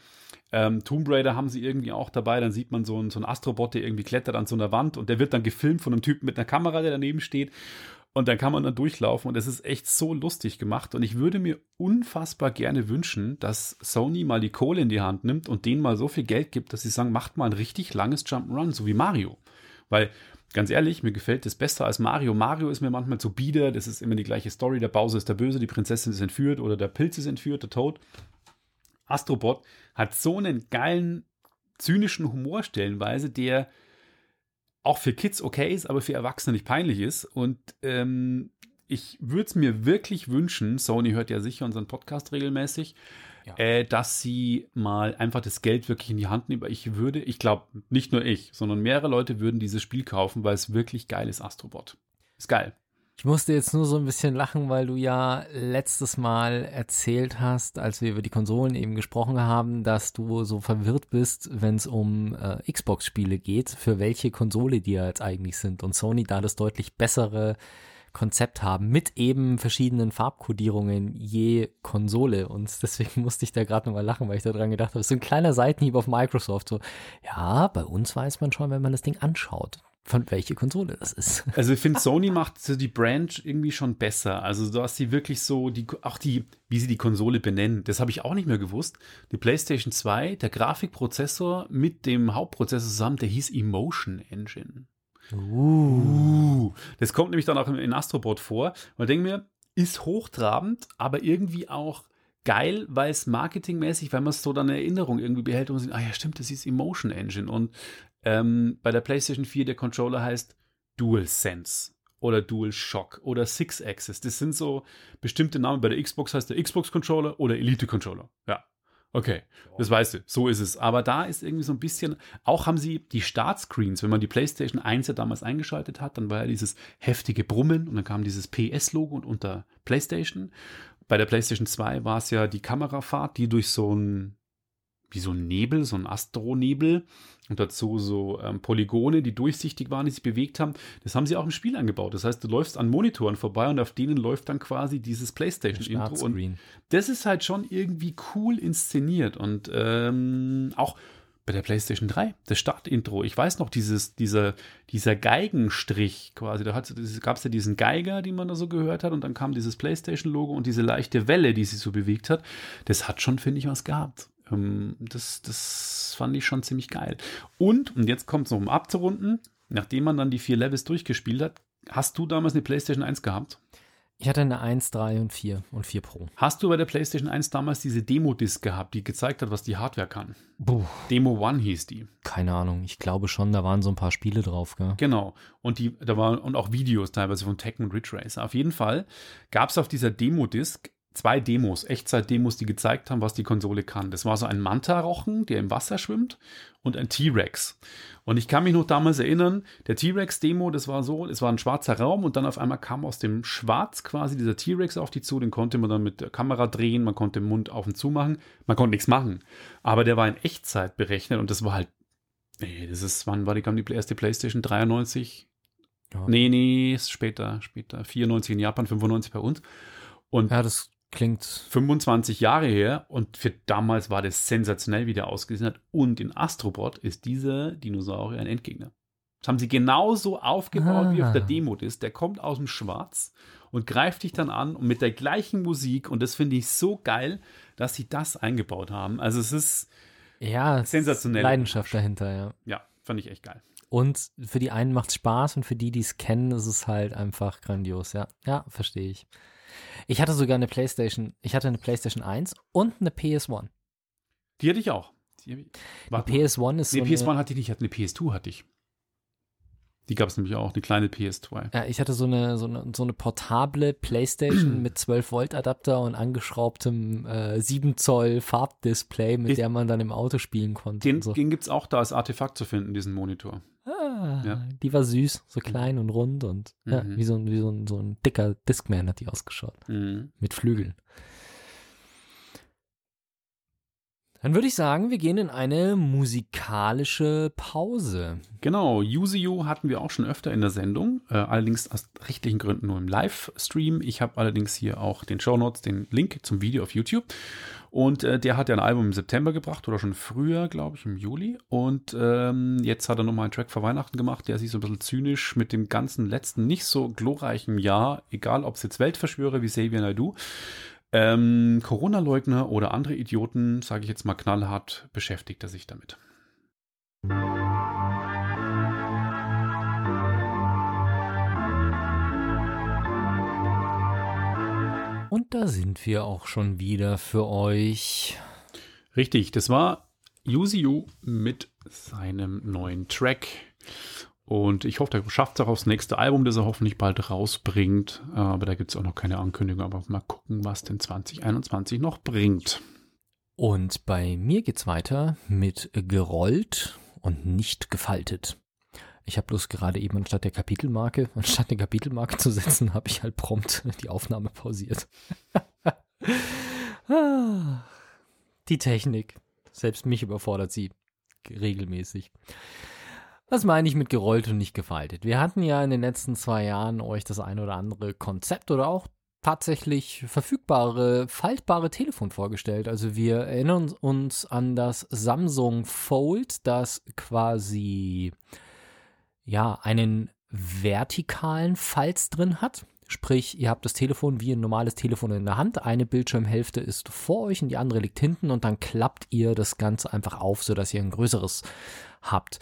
ähm, Tomb Raider haben sie irgendwie auch dabei, dann sieht man so einen, so einen Astrobot, der irgendwie klettert an so einer Wand und der wird dann gefilmt von einem Typen mit einer Kamera, der daneben steht. Und dann kann man dann durchlaufen und es ist echt so lustig gemacht. Und ich würde mir unfassbar gerne wünschen, dass Sony mal die Kohle in die Hand nimmt und denen mal so viel Geld gibt, dass sie sagen, macht mal ein richtig langes Jump'n'Run, so wie Mario. Weil, ganz ehrlich, mir gefällt das besser als Mario. Mario ist mir manchmal zu bieder, das ist immer die gleiche Story. Der Bowser ist der Böse, die Prinzessin ist entführt oder der Pilz ist entführt, der Toad. Astrobot hat so einen geilen, zynischen Humor stellenweise, der auch für Kids okay ist, aber für Erwachsene nicht peinlich ist. Und ähm, ich würde es mir wirklich wünschen, Sony hört ja sicher unseren Podcast regelmäßig, Ja. äh, dass sie mal einfach das Geld wirklich in die Hand nehmen. Ich würde, ich glaube, nicht nur ich, sondern mehrere Leute würden dieses Spiel kaufen, weil es wirklich geil ist, Astrobot. Ist geil. Ich musste jetzt nur so ein bisschen lachen, weil du ja letztes Mal erzählt hast, als wir über die Konsolen eben gesprochen haben, dass du so verwirrt bist, wenn es um äh, Xbox-Spiele geht, für welche Konsole die ja jetzt eigentlich sind. Und Sony da das deutlich bessere Konzept haben, mit eben verschiedenen Farbkodierungen je Konsole. Und deswegen musste ich da gerade nochmal lachen, weil ich da dran gedacht habe, so ein kleiner Seitenhieb auf Microsoft. So, ja, bei uns weiß man schon, wenn man das Ding anschaut, von welche Konsole das ist. Also ich finde, Sony macht so die Brand irgendwie schon besser. Also dass sie wirklich so, die, auch die, wie sie die Konsole benennen, das habe ich auch nicht mehr gewusst. Die PlayStation 2, der Grafikprozessor mit dem Hauptprozessor zusammen, der hieß Emotion Engine. Uh. Das kommt nämlich dann auch in Astrobot vor. Ich denke mir, ist hochtrabend, aber irgendwie auch geil, weil es marketingmäßig, weil man es so dann in Erinnerung irgendwie behält und man sieht, ah ja, stimmt, das ist Emotion Engine. Und ähm, bei der PlayStation 4 der Controller heißt DualSense oder DualShock oder Six Axis. Das sind so bestimmte Namen. Bei der Xbox heißt der Xbox Controller oder Elite Controller. Ja. Okay, das weißt du, so ist es. Aber da ist irgendwie so ein bisschen, auch haben sie die Startscreens, wenn man die PlayStation 1 ja damals eingeschaltet hat, dann war ja dieses heftige Brummen und dann kam dieses PS-Logo und unter PlayStation. Bei der PlayStation 2 war es ja die Kamerafahrt, die durch so ein, wie so ein Nebel, so ein Astronebel und dazu so ähm, Polygone, die durchsichtig waren, die sich bewegt haben. Das haben sie auch im Spiel eingebaut. Das heißt, du läufst an Monitoren vorbei und auf denen läuft dann quasi dieses PlayStation-Intro. Und das ist halt schon irgendwie cool inszeniert und ähm, auch bei der PlayStation 3, das Startintro. Ich weiß noch, dieses, dieser, dieser Geigenstrich quasi, da gab es ja diesen Geiger, den man da so gehört hat, und dann kam dieses PlayStation-Logo und diese leichte Welle, die sich so bewegt hat. Das hat schon, finde ich, was gehabt. Ähm, das, das fand ich schon ziemlich geil. Und, und jetzt kommt es noch um abzurunden, nachdem man dann die vier Levels durchgespielt hat, hast du damals eine PlayStation 1 gehabt? Ich hatte eine 1, 3 und 4 und 4 Pro. Hast du bei der PlayStation 1 damals diese Demo-Disc gehabt, die gezeigt hat, was die Hardware kann? Puh, Demo One hieß die. keine Ahnung. Ich glaube schon, da waren so ein paar Spiele drauf, gell? Genau. Und die, da waren und auch Videos teilweise von Tekken und Ridge Racer. Auf jeden Fall gab es auf dieser Demo-Disc zwei Demos, Echtzeit-Demos, die gezeigt haben, was die Konsole kann. Das war so ein Manta-Rochen, der im Wasser schwimmt, und ein T-Rex. Und ich kann mich noch damals erinnern, der T-Rex-Demo, das war so, es war ein schwarzer Raum und dann auf einmal kam aus dem Schwarz quasi dieser T-Rex auf die zu, den konnte man dann mit der Kamera drehen, man konnte den Mund auf und zu machen, man konnte nichts machen. Aber der war in Echtzeit berechnet und das war halt, nee, das ist, wann war die, kam die erste Playstation? 93? Ja. Nee, nee, später, später. 94 in Japan, 95 bei uns. Und Ja, das klingt 25 Jahre her und für damals war das sensationell, wie der ausgesehen hat. Und in Astrobot ist dieser Dinosaurier ein Endgegner. Das haben sie genauso aufgebaut wie auf der Ah. Demo ist. Der kommt aus dem Schwarz und greift dich dann an und mit der gleichen Musik. Und das finde ich so geil, dass sie das eingebaut haben. Also es ist, ja Sensationell. Leidenschaft dahinter, ja. ja, fand ich echt geil. Und für die einen macht es Spaß und für die, die es kennen, ist es halt einfach grandios, ja. Ja, verstehe ich. Ich hatte sogar eine Playstation, ich hatte eine Playstation 1 und eine PS1. Die hatte ich auch. Die, ich- Warte Die mal. PS1 ist Nee, so PS1 eine, hatte ich nicht, ich hatte eine PS2 hatte ich. Die gab es nämlich auch, eine kleine PS2. ja, ich hatte so eine, so eine, so eine portable Playstation mit 12 Volt Adapter und angeschraubtem äh, 7 Zoll Farbdisplay, mit Ist- der man dann im Auto spielen konnte. Den, so. den gibt es auch da als Artefakt zu finden, diesen Monitor. Ah, Ja. Die war süß, so klein und rund und ja, Mhm. wie, so ein, wie so, ein, so ein dicker Discman hat die ausgeschaut. Mhm. Mit Flügeln. Dann würde ich sagen, wir gehen in eine musikalische Pause. Genau, Yuzio hatten wir auch schon öfter in der Sendung, äh, allerdings aus rechtlichen Gründen nur im Livestream. Ich habe allerdings hier auch den Show Notes, den Link zum Video auf YouTube. Und äh, der hat ja ein Album im September gebracht oder schon früher, glaube ich, im Juli. Und ähm, jetzt hat er nochmal einen Track vor Weihnachten gemacht, der sich so ein bisschen zynisch mit dem ganzen letzten, nicht so glorreichen Jahr, egal ob es jetzt Weltverschwörer wie Xavier Naidoo, ähm, Corona-Leugner oder andere Idioten, sage ich jetzt mal knallhart, beschäftigt er sich damit. Und da sind wir auch schon wieder für euch. Richtig, das war Yuziu mit seinem neuen Track. Und ich hoffe, der schafft es auch aufs nächste Album, das er hoffentlich bald rausbringt. Aber da gibt es auch noch keine Ankündigung. Aber mal gucken, was denn 2021 noch bringt. Und bei mir geht's weiter mit gerollt und nicht gefaltet. Ich habe bloß gerade eben anstatt der Kapitelmarke, anstatt der Kapitelmarke zu setzen, habe ich halt prompt die Aufnahme pausiert. Ah, die Technik. Selbst mich überfordert sie regelmäßig. Was meine ich mit gerollt und nicht gefaltet? Wir hatten ja in den letzten zwei Jahren euch das ein oder andere Konzept oder auch tatsächlich verfügbare, faltbare Telefon vorgestellt. Also wir erinnern uns an das Samsung Fold, das quasi ja einen vertikalen Falz drin hat. Sprich, ihr habt das Telefon wie ein normales Telefon in der Hand. Eine Bildschirmhälfte ist vor euch und die andere liegt hinten und dann klappt ihr das Ganze einfach auf, sodass ihr ein größeres habt.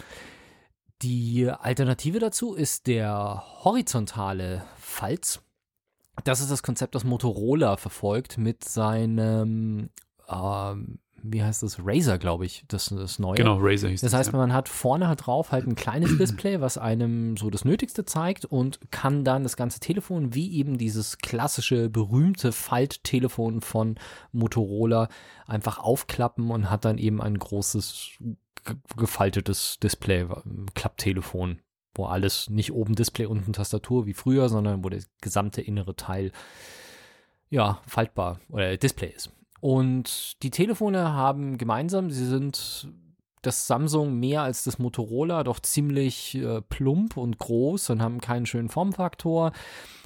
Die Alternative dazu ist der horizontale Falz. Das ist das Konzept, das Motorola verfolgt mit seinem, ähm, wie heißt das, Razer, glaube ich, das ist das neue. Genau, Razer hieß Das heißt, man hat vorne halt drauf halt ein kleines Display, was einem so das Nötigste zeigt und kann dann das ganze Telefon, wie eben dieses klassische, berühmte Falttelefon von Motorola, einfach aufklappen und hat dann eben ein großes gefaltetes Display, Klapptelefon, wo alles nicht oben Display, unten Tastatur wie früher, sondern wo der gesamte innere Teil ja faltbar oder Display ist. Und die Telefone haben gemeinsam, sie sind das Samsung mehr als das Motorola, doch ziemlich äh, plump und groß und haben keinen schönen Formfaktor.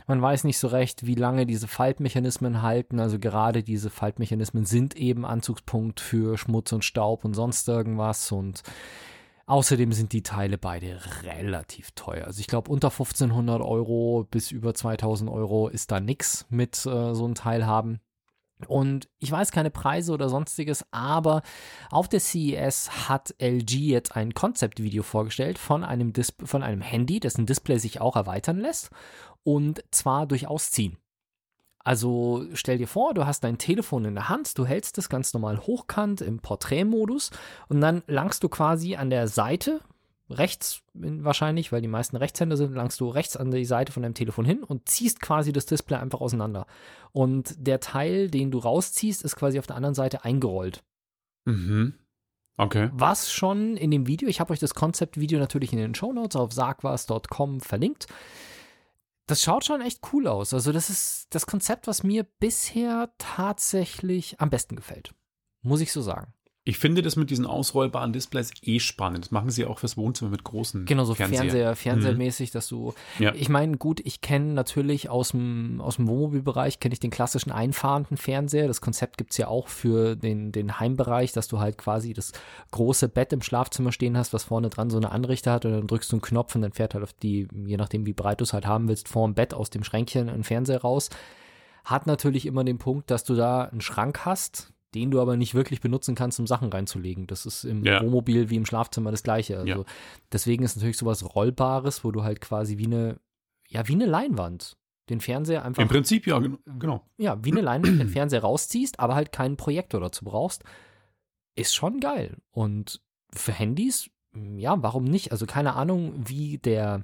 Man weiß nicht so recht, wie lange diese Faltmechanismen halten. Also gerade diese Faltmechanismen sind eben Anzugspunkt für Schmutz und Staub und sonst irgendwas. Und außerdem sind die Teile beide relativ teuer. Also ich glaube, unter 1500 Euro bis über 2000 Euro ist da nichts mit äh, so einem Teil haben. Und ich weiß keine Preise oder sonstiges, aber auf der CES hat LG jetzt ein Konzeptvideo vorgestellt von einem, Dis von einem Handy, dessen Display sich auch erweitern lässt und zwar durchaus ziehen. Also stell dir vor, du hast dein Telefon in der Hand, du hältst es ganz normal hochkant im Porträtmodus und dann langst du quasi an der Seite, rechts wahrscheinlich, weil die meisten Rechtshänder sind, langst du rechts an die Seite von deinem Telefon hin und ziehst quasi das Display einfach auseinander. Und der Teil, den du rausziehst, ist quasi auf der anderen Seite eingerollt. Mhm. Okay. Was schon in dem Video, ich habe euch das Konzeptvideo natürlich in den Shownotes auf sagwas.com verlinkt. Das schaut schon echt cool aus. Also, das ist das Konzept, was mir bisher tatsächlich am besten gefällt. Muss ich so sagen. Ich finde das mit diesen ausrollbaren Displays eh spannend. Das machen sie auch fürs Wohnzimmer mit großen Genau, so Fernseher. Fernseher, Fernsehermäßig, dass du. Ja. Ich meine, gut, ich kenne natürlich aus dem, aus dem Wohnmobilbereich, kenne ich den klassischen einfahrenden Fernseher. Das Konzept gibt es ja auch für den, den Heimbereich, dass du halt quasi das große Bett im Schlafzimmer stehen hast, was vorne dran so eine Anrichter hat und dann drückst du einen Knopf und dann fährt halt auf die, je nachdem wie breit du es halt haben willst, vorm Bett aus dem Schränkchen ein Fernseher raus. Hat natürlich immer den Punkt, dass du da einen Schrank hast, den du aber nicht wirklich benutzen kannst, um Sachen reinzulegen. Das ist im Ja. Wohnmobil wie im Schlafzimmer das gleiche. Also Ja. deswegen ist natürlich sowas Rollbares, wo du halt quasi wie eine, ja, wie eine Leinwand den Fernseher einfach, Im Prinzip ja, gen- genau. ja, wie eine Leinwand den Fernseher rausziehst, aber halt keinen Projektor dazu brauchst, ist schon geil. Und für Handys, ja, warum nicht? Also keine Ahnung, wie der,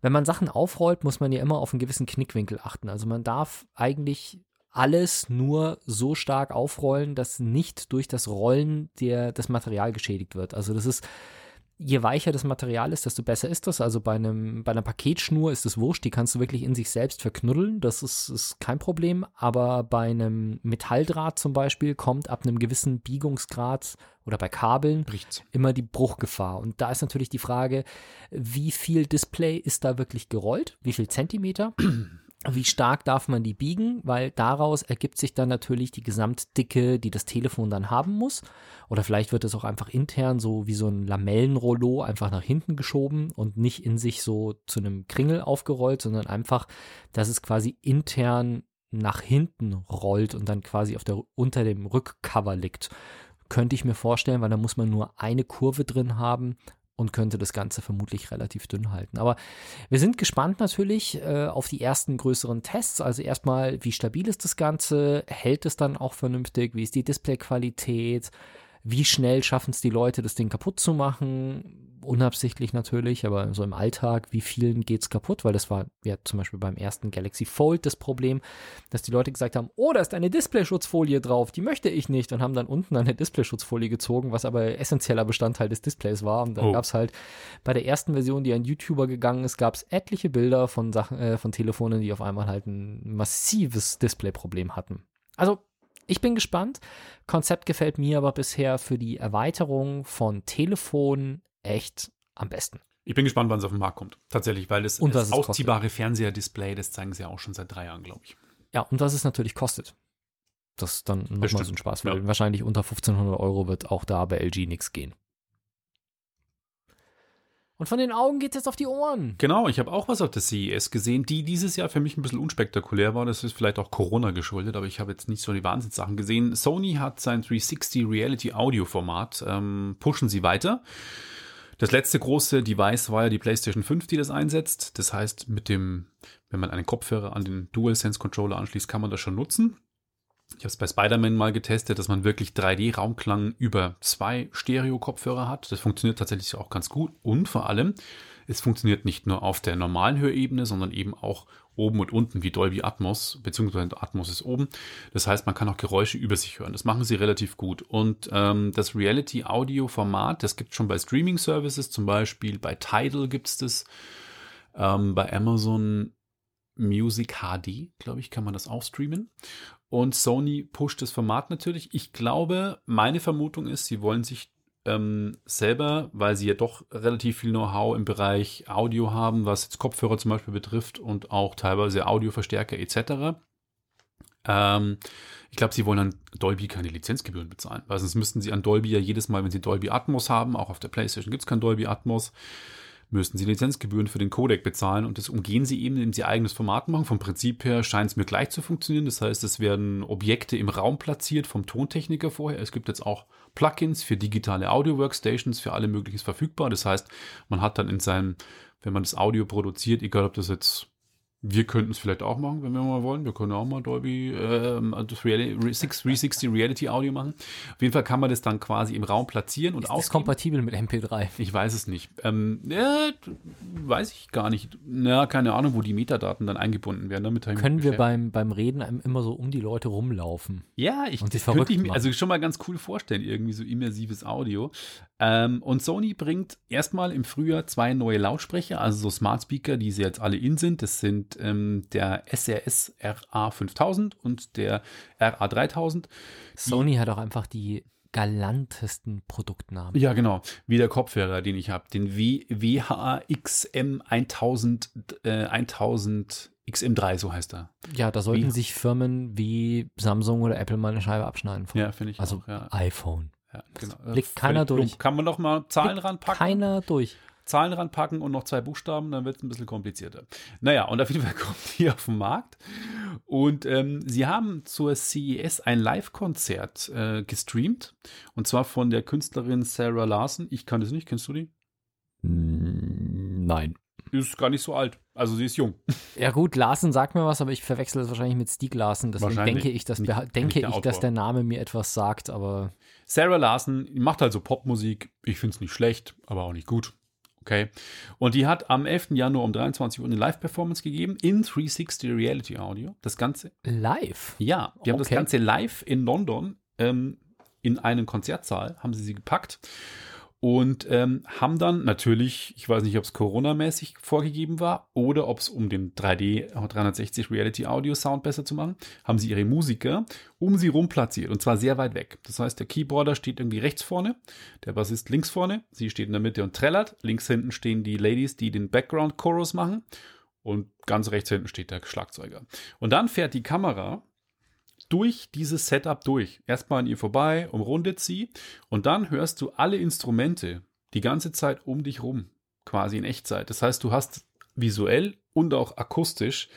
wenn man Sachen aufrollt, muss man ja immer auf einen gewissen Knickwinkel achten. Also man darf eigentlich alles nur so stark aufrollen, dass nicht durch das Rollen der, das Material geschädigt wird. Also das ist, je weicher das Material ist, desto besser ist das. Also bei, einem, bei einer Paketschnur ist es wurscht, die kannst du wirklich in sich selbst verknuddeln, das ist, ist kein Problem. Aber bei einem Metalldraht zum Beispiel kommt ab einem gewissen Biegungsgrad oder bei Kabeln Bricht's. immer die Bruchgefahr. Und da ist natürlich die Frage, wie viel Display ist da wirklich gerollt? Wie viel Zentimeter? Wie stark darf man die biegen? Weil daraus ergibt sich dann natürlich die Gesamtdicke, die das Telefon dann haben muss. Oder vielleicht wird es auch einfach intern so wie so ein Lamellenrollo einfach nach hinten geschoben und nicht in sich so zu einem Kringel aufgerollt, sondern einfach, dass es quasi intern nach hinten rollt und dann quasi auf der, unter dem Rückcover liegt. Könnte ich mir vorstellen, weil da muss man nur eine Kurve drin haben und könnte das Ganze vermutlich relativ dünn halten. Aber wir sind gespannt natürlich äh, auf die ersten größeren Tests. Also erstmal, wie stabil ist das Ganze? Hält es dann auch vernünftig? Wie ist die Displayqualität? Wie schnell schaffen es die Leute, das Ding kaputt zu machen? Unabsichtlich natürlich, aber so im Alltag, wie vielen geht's kaputt? Weil das war ja zum Beispiel beim ersten Galaxy Fold das Problem, dass die Leute gesagt haben, oh, da ist eine Displayschutzfolie drauf, die möchte ich nicht und haben dann unten eine Displayschutzfolie gezogen, was aber essentieller Bestandteil des Displays war. Und dann Oh. gab's halt bei der ersten Version, die an YouTuber gegangen ist, gab's etliche Bilder von Sachen, äh, von Telefonen, die auf einmal halt ein massives Displayproblem hatten. Also, ich bin gespannt. Konzept gefällt mir aber bisher für die Erweiterung von Telefon echt am besten. Ich bin gespannt, wann es auf den Markt kommt. Tatsächlich, weil das, Und das ausziehbare Fernseher-Display, das zeigen sie ja auch schon seit drei Jahren, glaube ich. Ja, und was es natürlich kostet. Das ist dann nochmal so ein Spaß, ja. wahrscheinlich unter 1500 Euro wird auch da bei LG nichts gehen. Und von den Augen geht es jetzt auf die Ohren. Genau, ich habe auch was auf der CES gesehen, die dieses Jahr für mich ein bisschen unspektakulär war. Das ist vielleicht auch Corona geschuldet, aber ich habe jetzt nicht so die Wahnsinnssachen gesehen. Sony hat sein 360 Reality Audio Format, ähm, pushen sie weiter. Das letzte große Device war ja die PlayStation 5, die das einsetzt. Das heißt, mit dem, wenn man einen Kopfhörer an den DualSense Controller anschließt, kann man das schon nutzen. Ich habe es bei Spider-Man mal getestet, dass man wirklich 3D-Raumklang über zwei Stereo-Kopfhörer hat. Das funktioniert tatsächlich auch ganz gut. Und vor allem, es funktioniert nicht nur auf der normalen Hörebene, sondern eben auch oben und unten wie Dolby Atmos, beziehungsweise Atmos ist oben. Das heißt, man kann auch Geräusche über sich hören. Das machen sie relativ gut. Und ähm, das Reality-Audio-Format, das gibt es schon bei Streaming-Services, zum Beispiel bei Tidal gibt es das, ähm, bei Amazon Music HD, glaube ich, kann man das auch streamen. Und Sony pusht das Format natürlich. Ich glaube, meine Vermutung ist, sie wollen sich ähm, selber, weil sie ja doch relativ viel Know-how im Bereich Audio haben, was jetzt Kopfhörer zum Beispiel betrifft und auch teilweise Audioverstärker etc. Ähm, ich glaube, sie wollen an Dolby keine Lizenzgebühren bezahlen, weil sonst müssten sie an Dolby ja jedes Mal, wenn sie Dolby Atmos haben, auch auf der PlayStation gibt es kein Dolby Atmos, müssten sie Lizenzgebühren für den Codec bezahlen und das umgehen sie eben, indem sie eigenes Format machen. Vom Prinzip her scheint es mir gleich zu funktionieren. Das heißt, es werden Objekte im Raum platziert vom Tontechniker vorher. Es gibt jetzt auch Plugins für digitale Audio-Workstations, für alle mögliches verfügbar. Das heißt, man hat dann in seinem, wenn man das Audio produziert, egal ob das jetzt wir könnten es vielleicht auch machen, wenn wir mal wollen. Wir können auch mal Dolby ähm, das Reali 360 Reality Audio machen. Auf jeden Fall kann man das dann quasi im Raum platzieren und Ist ausgeben. kompatibel mit MP3. Ich weiß es nicht. Ähm, ja, weiß ich gar nicht. Na, keine Ahnung, wo die Metadaten dann eingebunden werden. Damit Können wir beim, beim Reden immer so um die Leute rumlaufen. Ja, ich, und könnte ich mir also schon mal ganz cool vorstellen, irgendwie so immersives Audio. Ähm, und Sony bringt erstmal im Frühjahr zwei neue Lautsprecher, also so Smart Speaker, die sie jetzt alle in sind. Das sind ähm, der SRS RA5000 und der RA3000. Sony hat auch einfach die galantesten Produktnamen. Ja, genau. Wie der Kopfhörer, den ich habe. Den w WHXM 1000, äh, 1000 XM3, so heißt er. Ja, da sollten Wie- sich Firmen wie Samsung oder Apple mal eine Scheibe abschneiden. von. Ja, finde ich also auch. Ja, iPhone. ja, genau. blickt Völlig keiner plump. durch. Kann man noch mal Zahlen Blickt ranpacken? Keiner durch. Zahlen ranpacken und noch zwei Buchstaben, dann wird es ein bisschen komplizierter. Naja, und auf jeden Fall kommt die auf den Markt. Und ähm, sie haben zur CES ein Live-Konzert äh, gestreamt. Und zwar von der Künstlerin Sarah Larson. Ich kann das nicht, kennst du die? Nein. Ist gar nicht so alt. Also sie ist jung. Ja gut, Larsen sagt mir was, aber ich verwechsel das wahrscheinlich mit Stieg Larsen. Deswegen denke ich, dass, Nicht- denke der ich, dass der Name mir etwas sagt, aber Sarah Larson macht halt so Popmusik. Ich finde es nicht schlecht, aber auch nicht gut. Okay. Und die hat am 11. Januar um 23 Uhr eine Live-Performance gegeben in 360 Reality Audio. Das Ganze live. Ja, die haben das Okay. Ganze live in London ähm, in einen Konzertsaal, haben sie sie gepackt und ähm, haben dann natürlich, ich weiß nicht, ob es Corona-mäßig vorgegeben war oder ob es um den 3D 360 Reality Audio Sound besser zu machen, haben sie ihre Musiker um sie rum platziert und zwar sehr weit weg. Das heißt, der Keyboarder steht irgendwie rechts vorne, der Bassist links vorne, sie steht in der Mitte und trällert. Links hinten stehen die Ladies, die den Background Chorus machen und ganz rechts hinten steht der Schlagzeuger. Und dann fährt die Kamera durch dieses Setup durch. Erstmal an ihr vorbei, umrundet sie und dann hörst du alle Instrumente die ganze Zeit um dich rum, quasi in Echtzeit. Das heißt, du hast visuell und auch akustisch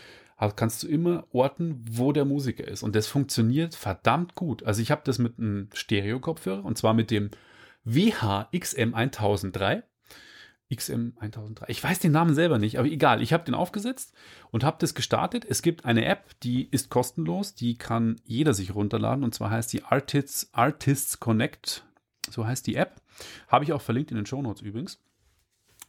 kannst du immer orten, wo der Musiker ist. Und das funktioniert verdammt gut. Also ich habe das mit einem Stereo-Kopfhörer und zwar mit dem WHXM1003. XM1003. Ich weiß den Namen selber nicht, aber egal. Ich habe den aufgesetzt und habe das gestartet. Es gibt eine App, die ist kostenlos, die kann jeder sich runterladen und zwar heißt die Artists, Artists Connect. So heißt die App. Habe ich auch verlinkt in den Show Notes übrigens.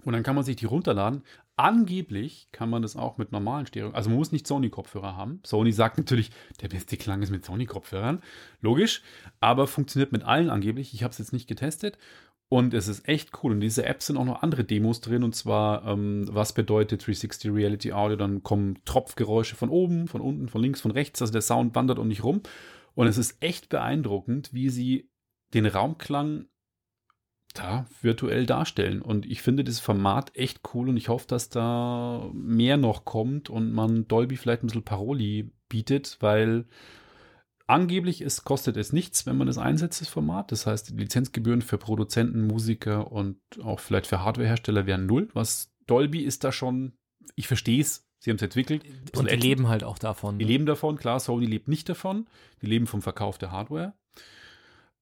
Und dann kann man sich die runterladen. Angeblich kann man das auch mit normalen Stereo. Also man muss nicht Sony-Kopfhörer haben. Sony sagt natürlich, der beste Klang ist mit Sony-Kopfhörern. Logisch. Aber funktioniert mit allen angeblich. Ich habe es jetzt nicht getestet. Und es ist echt cool. Und in dieser App sind auch noch andere Demos drin. Und zwar, ähm, was bedeutet 360 Reality Audio? Dann kommen Tropfgeräusche von oben, von unten, von links, von rechts. Also der Sound wandert und nicht rum. Und es ist echt beeindruckend, wie sie den Raumklang da virtuell darstellen. Und ich finde das Format echt cool und ich hoffe, dass da mehr noch kommt und man Dolby vielleicht ein bisschen Paroli bietet, weil angeblich ist, kostet es nichts, wenn man das einsetzt, das Format. Das heißt, die Lizenzgebühren für Produzenten, Musiker und auch vielleicht für Hardwarehersteller wären null. Was Dolby ist da schon, ich verstehe es, sie haben es entwickelt. Und die leben halt auch davon. Die leben davon, klar, Sony lebt nicht davon. Die leben vom Verkauf der Hardware.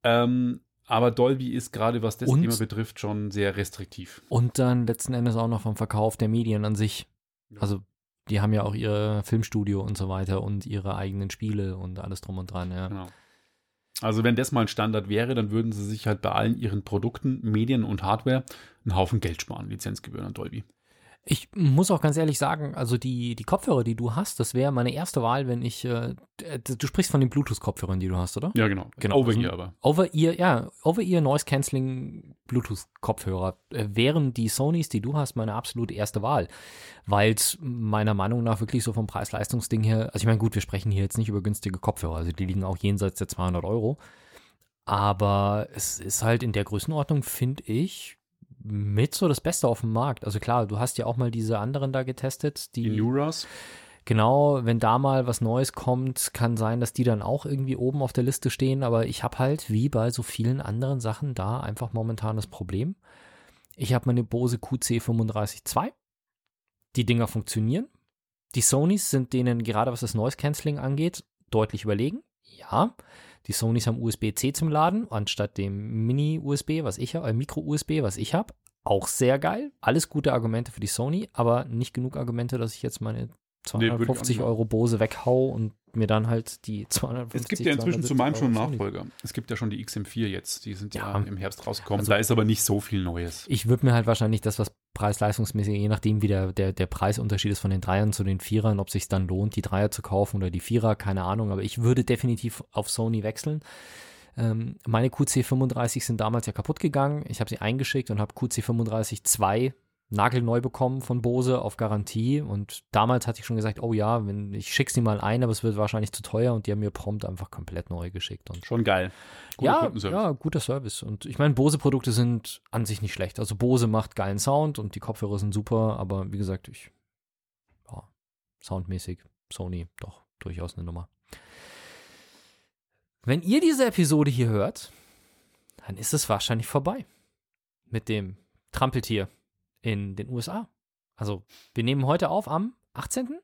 Ähm, aber Dolby ist gerade, was das Und- Thema betrifft, schon sehr restriktiv. Und dann letzten Endes auch noch vom Verkauf der Medien an sich. Ja. Also die haben ja auch ihr Filmstudio und so weiter und ihre eigenen Spiele und alles drum und dran, ja. Genau. Also wenn das mal ein Standard wäre, dann würden sie sich halt bei allen ihren Produkten, Medien und Hardware einen Haufen Geld sparen, Lizenzgebühren an Dolby. Ich muss auch ganz ehrlich sagen, also die, die Kopfhörer, die du hast, das wäre meine erste Wahl, wenn ich, äh, d- du sprichst von den Bluetooth-Kopfhörern, die du hast, oder? Ja, genau. Genau, Over also- aber. Over-Ear, ja, Over-Ear Noise Cancelling Bluetooth-Kopfhörer äh, wären die Sonys, die du hast, meine absolute erste Wahl. Weil es meiner Meinung nach wirklich so vom Preis-Leistungs-Ding her, also ich meine, gut, wir sprechen hier jetzt nicht über günstige Kopfhörer, also die liegen auch jenseits der 200 Euro. Aber es ist halt in der Größenordnung, finde ich, mit so das Beste auf dem Markt. Also klar, du hast ja auch mal diese anderen da getestet, Die Neuras. Genau, wenn da mal was Neues kommt, kann sein, dass die dann auch irgendwie oben auf der Liste stehen. Aber ich habe halt, wie bei so vielen anderen Sachen, da einfach momentan das Problem. Ich habe meine Bose QC35-2. Die Dinger funktionieren. Die Sonys sind denen, gerade was das Noise Cancelling angeht, deutlich überlegen. Ja, die Sonys haben USB-C zum Laden, anstatt dem Mini-USB, was ich habe, äh, Micro-USB, was ich habe. Auch sehr geil. Alles gute Argumente für die Sony, aber nicht genug Argumente, dass ich jetzt meine Nee, würde ich auch 250 nicht Euro Bose weghau und mir dann halt die 250 Es gibt ja inzwischen zu 270 meinem schon einen. Nachfolger. Es gibt ja schon die XM4 jetzt. Die sind ja, Ja. im Herbst rausgekommen. Also- da ist aber nicht so viel Neues. Ich würde mir halt wahrscheinlich das, was preis-leistungsmäßig, je nachdem, wie der, der, der Preisunterschied ist von den Dreiern zu den Vierern, ob sich dann lohnt, die Dreier zu kaufen oder die Vierer, keine Ahnung, aber ich würde definitiv auf Sony wechseln. Ähm, meine QC35 sind damals ja kaputt gegangen. Ich habe sie eingeschickt und habe QC35 2 nagelneu bekommen von Bose auf Garantie. Und damals hatte ich schon gesagt, oh ja, wenn, ich schicke sie mal ein, aber es wird wahrscheinlich zu teuer und die haben mir prompt einfach komplett neu geschickt. Und Schon geil. Guter ja, ja, guter Service. Und ich meine, Bose-Produkte sind an sich nicht schlecht. Also Bose macht geilen Sound und die Kopfhörer sind super, aber wie gesagt, ich, ja, soundmäßig, Sony, doch, durchaus eine Nummer. Wenn ihr diese Episode hier hört, dann ist es wahrscheinlich vorbei mit dem Trampeltier in den USA. Also, wir nehmen heute auf am 18.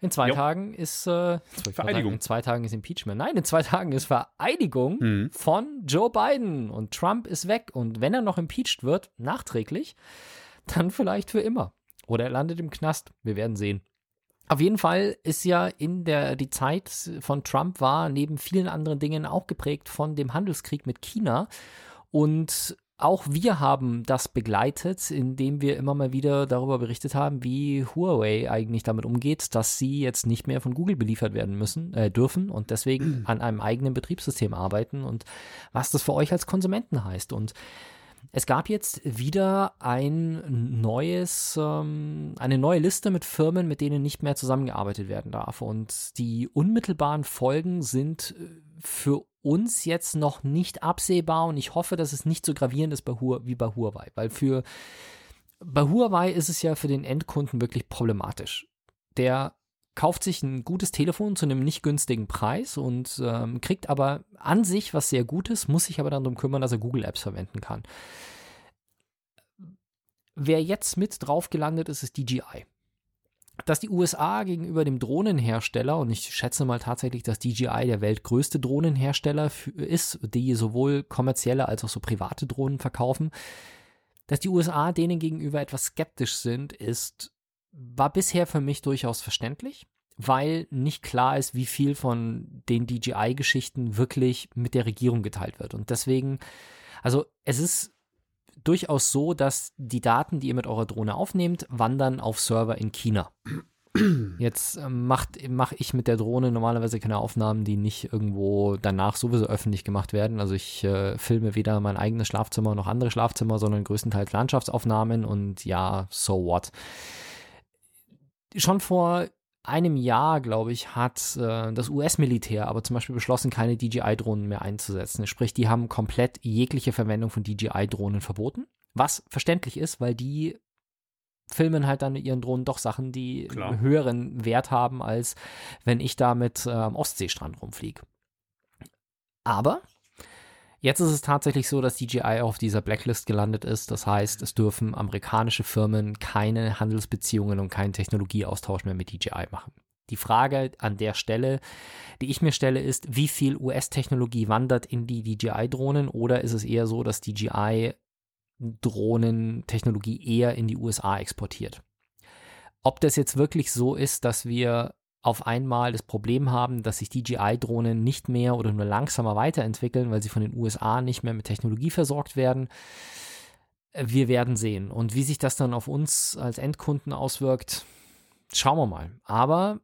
In zwei Jo. Tagen ist äh, Vereidigung. In zwei Tagen ist Impeachment. Nein, in zwei Tagen ist Vereidigung Mhm. von Joe Biden und Trump ist weg. Und wenn er noch impeached wird, nachträglich, dann vielleicht für immer. Oder er landet im Knast. Wir werden sehen. Auf jeden Fall ist ja in der die Zeit von Trump war neben vielen anderen Dingen auch geprägt von dem Handelskrieg mit China und auch wir haben das begleitet, indem wir immer mal wieder darüber berichtet haben, wie Huawei eigentlich damit umgeht, dass sie jetzt nicht mehr von Google beliefert werden müssen, äh, dürfen und deswegen an einem eigenen Betriebssystem arbeiten und was das für euch als Konsumenten heißt. Und es gab jetzt wieder ein neues, ähm, eine neue Liste mit Firmen, mit denen nicht mehr zusammengearbeitet werden darf. Und die unmittelbaren Folgen sind äh, für uns jetzt noch nicht absehbar und ich hoffe, dass es nicht so gravierend ist bei Hu wie bei Huawei. Weil für bei Huawei ist es ja für den Endkunden wirklich problematisch. Der kauft sich ein gutes Telefon zu einem nicht günstigen Preis und ähm, kriegt aber an sich was sehr Gutes, muss sich aber dann darum kümmern, dass er Google Apps verwenden kann. Wer jetzt mit drauf gelandet ist, ist DJI. Dass die USA gegenüber dem Drohnenhersteller, und ich schätze mal tatsächlich, dass DJI der weltgrößte Drohnenhersteller ist, die sowohl kommerzielle als auch so private Drohnen verkaufen, dass die USA denen gegenüber etwas skeptisch sind, ist, war bisher für mich durchaus verständlich. weil nicht klar ist, wie viel von den DJI-Geschichten wirklich mit der Regierung geteilt wird. Und deswegen, also es ist durchaus so, dass die Daten, die ihr mit eurer Drohne aufnehmt, wandern auf Server in China. Jetzt äh, macht mache ich mit der Drohne normalerweise keine Aufnahmen, die nicht irgendwo danach sowieso öffentlich gemacht werden. Also ich äh, filme weder mein eigenes Schlafzimmer noch andere Schlafzimmer, sondern größtenteils Landschaftsaufnahmen und ja, so what. Schon vor einem Jahr, glaube ich, hat äh, das US-Militär aber zum Beispiel beschlossen, keine DJI-Drohnen mehr einzusetzen. Sprich, die haben komplett jegliche Verwendung von DJI-Drohnen verboten. Was verständlich ist, weil die filmen halt dann mit ihren Drohnen doch Sachen, die Klar. einen höheren Wert haben, als wenn ich da mit äh, am Ostseestrand rumfliege. Aber jetzt ist es tatsächlich so, dass DJI auf dieser Blacklist gelandet ist. Das heißt, es dürfen amerikanische Firmen keine Handelsbeziehungen und keinen Technologieaustausch mehr mit DJI machen. Die Frage an der Stelle, die ich mir stelle, ist, wie viel US-Technologie wandert in die DJI-Drohnen oder ist es eher so, dass DJI Drohnentechnologie eher in die USA exportiert. Ob das jetzt wirklich so ist, dass wir auf einmal das Problem haben, dass sich DJI-Drohnen nicht mehr oder nur langsamer weiterentwickeln, weil sie von den USA nicht mehr mit Technologie versorgt werden. Wir werden sehen. Und wie sich das dann auf uns als Endkunden auswirkt, schauen wir mal. Aber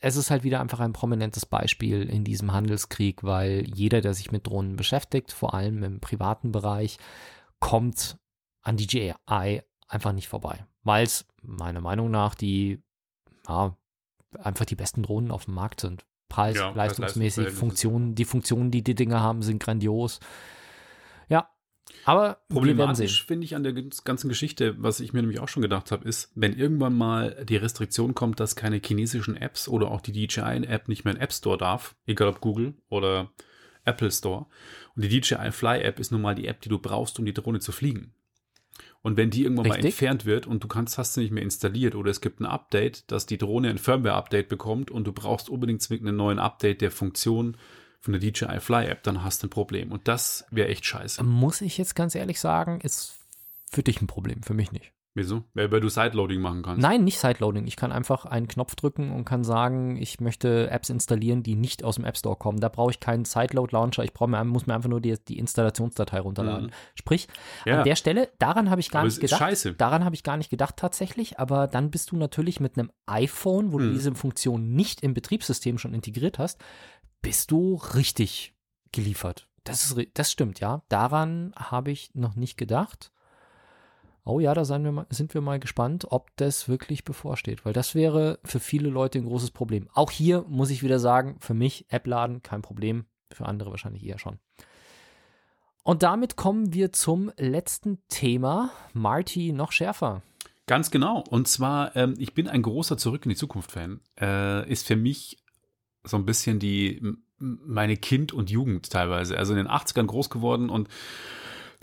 es ist halt wieder einfach ein prominentes Beispiel in diesem Handelskrieg, weil jeder, der sich mit Drohnen beschäftigt, vor allem im privaten Bereich, kommt an DJI einfach nicht vorbei. Weil es meiner Meinung nach die, ja, einfach die besten Drohnen auf dem Markt sind. Preis, Ja, leistungsmäßig, Funktionen, die Funktionen, die die Dinger haben, sind grandios. Ja, aber Problematisch finde ich an der ganzen Geschichte, was ich mir nämlich auch schon gedacht habe, ist, wenn irgendwann mal die Restriktion kommt, dass keine chinesischen Apps oder auch die DJI-App nicht mehr in App Store darf, egal ob Google oder Apple Store. Und die DJI Fly App ist nun mal die App, die du brauchst, um die Drohne zu fliegen. Und wenn die irgendwann mal Richtig. entfernt wird und du kannst, hast sie nicht mehr installiert oder es gibt ein Update, dass die Drohne ein Firmware-Update bekommt und du brauchst unbedingt zwingend einen neuen Update der Funktion von der DJI Fly App, dann hast du ein Problem. Und das wäre echt scheiße. Muss ich jetzt ganz ehrlich sagen, ist für dich ein Problem, für mich nicht. Wieso? Weil, du Sideloading machen kannst. Nein, nicht Sideloading. Ich kann einfach einen Knopf drücken und kann sagen, ich möchte Apps installieren, die nicht aus dem App Store kommen. Da brauche ich keinen Sideload-Launcher. Ich brauche mir, muss mir einfach nur die, die Installationsdatei runterladen. Mhm. Sprich, Ja. an der Stelle, daran habe ich gar Aber nicht gedacht. scheiße. Daran habe ich gar nicht gedacht tatsächlich. Aber dann bist du natürlich mit einem iPhone, wo du Mhm. diese Funktion nicht im Betriebssystem schon integriert hast, bist du richtig geliefert. Das, ist, das stimmt, ja. Daran habe ich noch nicht gedacht. Oh ja, da sind wir, mal, sind wir mal gespannt, ob das wirklich bevorsteht, weil das wäre für viele Leute ein großes Problem. Auch hier muss ich wieder sagen, für mich App-Laden kein Problem, für andere wahrscheinlich eher schon. Und damit kommen wir zum letzten Thema. Marty noch schärfer. Ganz genau. Und zwar, ähm, ich bin ein großer Zurück in die Zukunft-Fan. Äh, ist für mich so ein bisschen die meine Kind und Jugend teilweise. Also in den 80ern groß geworden und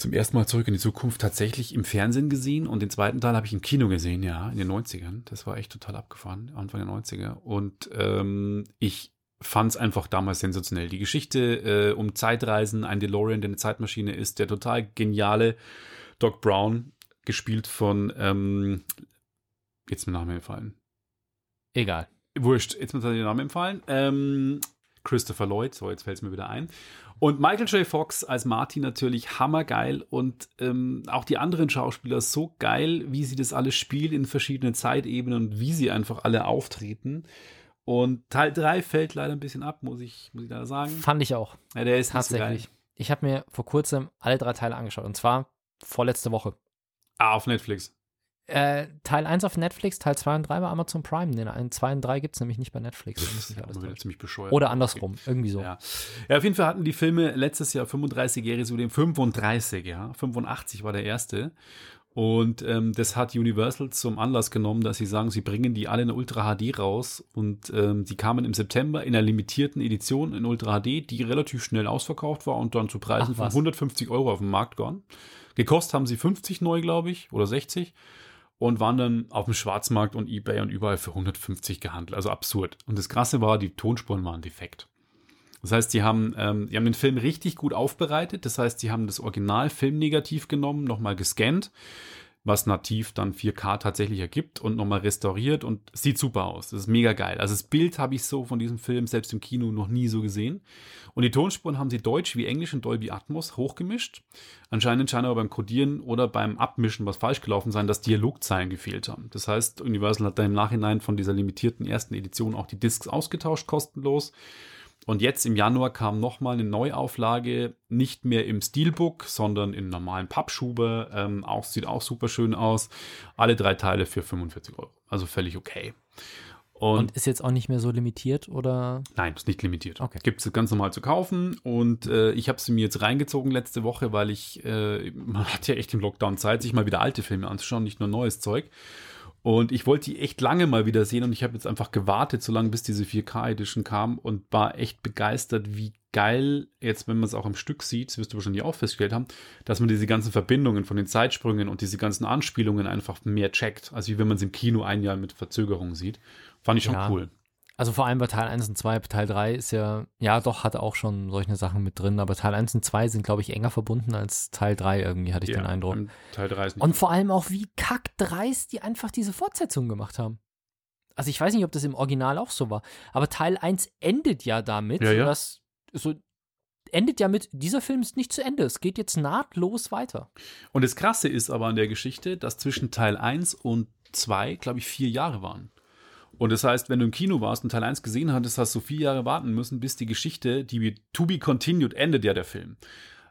zum ersten Mal zurück in die Zukunft tatsächlich im Fernsehen gesehen und den zweiten Teil habe ich im Kino gesehen, ja, in den 90ern. Das war echt total abgefahren, Anfang der 90er. Und ähm, ich fand es einfach damals sensationell. Die Geschichte äh, um Zeitreisen, ein DeLorean, der eine Zeitmaschine ist, der total geniale Doc Brown, gespielt von, ähm, jetzt ist mir Name entfallen. Egal. Wurscht, jetzt mir der Name entfallen. Ähm, Christopher Lloyd, so jetzt fällt es mir wieder ein. Und Michael J. Fox als Marty natürlich hammergeil und ähm, auch die anderen Schauspieler so geil, wie sie das alles spielen in verschiedenen Zeitebenen und wie sie einfach alle auftreten. Und Teil 3 fällt leider ein bisschen ab, muss ich, muss ich leider sagen. Fand ich auch. Ja, der ist so Tatsächlich. geil. Ich habe mir vor kurzem alle drei Teile angeschaut und zwar vorletzte Woche. Ah, auf Netflix. Äh, Teil 1 auf Netflix, Teil 2 und 3 bei Amazon Prime. Den einen 2 und 3 gibt es nämlich nicht bei Netflix. Das ist ja alles ziemlich bescheuert. Oder andersrum, irgendwie so. Ja. ja, auf jeden Fall hatten die Filme letztes Jahr 35-jähriges Jubiläum, 35, ja. 85 war der erste. Und ähm, das hat Universal zum Anlass genommen, dass sie sagen, sie bringen die alle in Ultra HD raus. Und ähm, die kamen im September in einer limitierten Edition in Ultra HD, die relativ schnell ausverkauft war und dann zu Preisen Ach, von was. 150 Euro auf dem Markt gone. Gekostet haben sie 50 neu, glaube ich, oder 60 und waren dann auf dem Schwarzmarkt und Ebay und überall für 150 gehandelt. Also absurd. Und das Krasse war, die Tonspuren waren defekt. Das heißt, die haben, ähm, haben den Film richtig gut aufbereitet. Das heißt, die haben das Original-Filmnegativ genommen, nochmal gescannt, was nativ dann 4K tatsächlich ergibt und nochmal restauriert und sieht super aus. Das ist mega geil. Also das Bild habe ich so von diesem Film selbst im Kino noch nie so gesehen. Und die Tonspuren haben sie deutsch wie englisch in Dolby Atmos hochgemischt. Anscheinend scheint aber beim Codieren oder beim Abmischen was falsch gelaufen sein, dass Dialogzeilen gefehlt haben. Das heißt, Universal hat dann im Nachhinein von dieser limitierten ersten Edition auch die Discs ausgetauscht, kostenlos. Und jetzt im Januar kam nochmal eine Neuauflage, nicht mehr im Steelbook, sondern in normalen Pappschuber. Ähm, auch, sieht auch super schön aus. Alle drei Teile für 45 Euro. Also völlig okay. Und, und, ist jetzt auch nicht mehr so limitiert oder? Nein, ist nicht limitiert. Okay. Gibt es ganz normal zu kaufen und äh, ich habe sie mir jetzt reingezogen letzte Woche, weil ich, äh, man hat ja echt im Lockdown Zeit, sich mal wieder alte Filme anzuschauen, nicht nur neues Zeug. Und ich wollte die echt lange mal wieder sehen und ich habe jetzt einfach gewartet, so lange bis diese 4K-Edition kam und war echt begeistert, wie geil, jetzt wenn man es auch im Stück sieht, das wirst du wahrscheinlich auch festgestellt haben, dass man diese ganzen Verbindungen von den Zeitsprüngen und diese ganzen Anspielungen einfach mehr checkt, als wie wenn man es im Kino ein Jahr mit Verzögerung sieht. Fand ich schon ja. cool. Also vor allem bei Teil 1 und 2, Teil 3 ist ja, ja doch, hatte auch schon solche Sachen mit drin, aber Teil 1 und 2 sind, glaube ich, enger verbunden als Teil 3 irgendwie, hatte ich ja, den Eindruck. Teil 3 ist nicht und vor allem auch, wie kackdreist die einfach diese Fortsetzung gemacht haben. Also ich weiß nicht, ob das im Original auch so war, aber Teil 1 endet ja damit, ja, ja. dass so endet ja mit, dieser Film ist nicht zu Ende, es geht jetzt nahtlos weiter. Und das Krasse ist aber an der Geschichte, dass zwischen Teil 1 und 2, glaube ich, vier Jahre waren. Und das heißt, wenn du im Kino warst und Teil 1 gesehen hattest, hast du vier Jahre warten müssen, bis die Geschichte, die to be continued, endet ja der Film.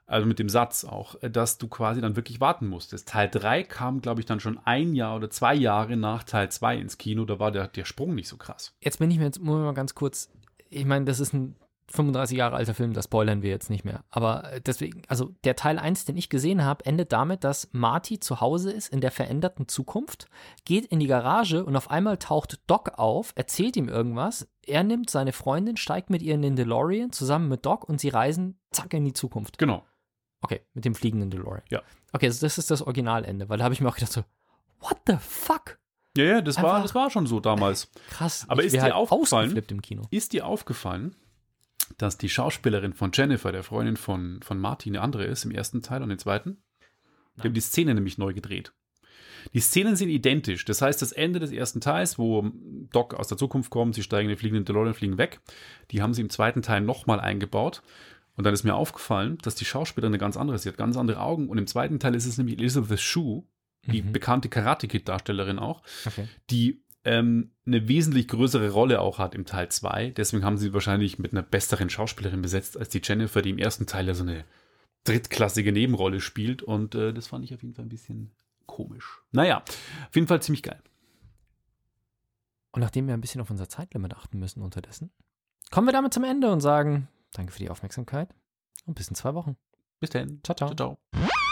Also mit dem Satz auch, dass du quasi dann wirklich warten musstest. Teil 3 kam, glaube ich, dann schon ein Jahr oder zwei Jahre nach Teil 2 ins Kino. Da war der, der Sprung nicht so krass. Jetzt bin ich mir jetzt mal ganz kurz. Ich meine, das ist ein 35 Jahre alter Film, das spoilern wir jetzt nicht mehr. Aber äh, deswegen, also der Teil 1, den ich gesehen habe, endet damit, dass Marty zu Hause ist in der veränderten Zukunft, geht in die Garage und auf einmal taucht Doc auf, erzählt ihm irgendwas. Er nimmt seine Freundin, steigt mit ihr in den DeLorean zusammen mit Doc und sie reisen zack in die Zukunft. Genau. Okay, mit dem fliegenden DeLorean. Ja. Okay, also das ist das Originalende, weil da habe ich mir auch gedacht so, what the fuck? Ja, ja, das war, das war schon so damals. Krass. Aber ist dir halt aufgefallen? Im Kino. Ist dir aufgefallen, dass die Schauspielerin von Jennifer, der Freundin von, von Martin, eine andere ist im ersten Teil und im zweiten. Die haben die Szene nämlich neu gedreht. Die Szenen sind identisch. Das heißt, das Ende des ersten Teils, wo Doc aus der Zukunft kommt, sie steigen in den fliegenden DeLorean, fliegen weg, die haben sie im zweiten Teil nochmal eingebaut. Und dann ist mir aufgefallen, dass die Schauspielerin eine ganz andere ist. Sie hat ganz andere Augen. Und im zweiten Teil ist es nämlich Elizabeth Shue, die mhm. bekannte Karate-Kid-Darstellerin auch, okay. die ähm, eine wesentlich größere Rolle auch hat im Teil 2. Deswegen haben sie wahrscheinlich mit einer besseren Schauspielerin besetzt als die Jennifer, die im ersten Teil ja so eine drittklassige Nebenrolle spielt. Und äh, das fand ich auf jeden Fall ein bisschen komisch. Naja, auf jeden Fall ziemlich geil. Und nachdem wir ein bisschen auf unser Zeitlimit achten müssen unterdessen, kommen wir damit zum Ende und sagen Danke für die Aufmerksamkeit und bis in zwei Wochen. Bis dann. Ciao, ciao. ciao, ciao.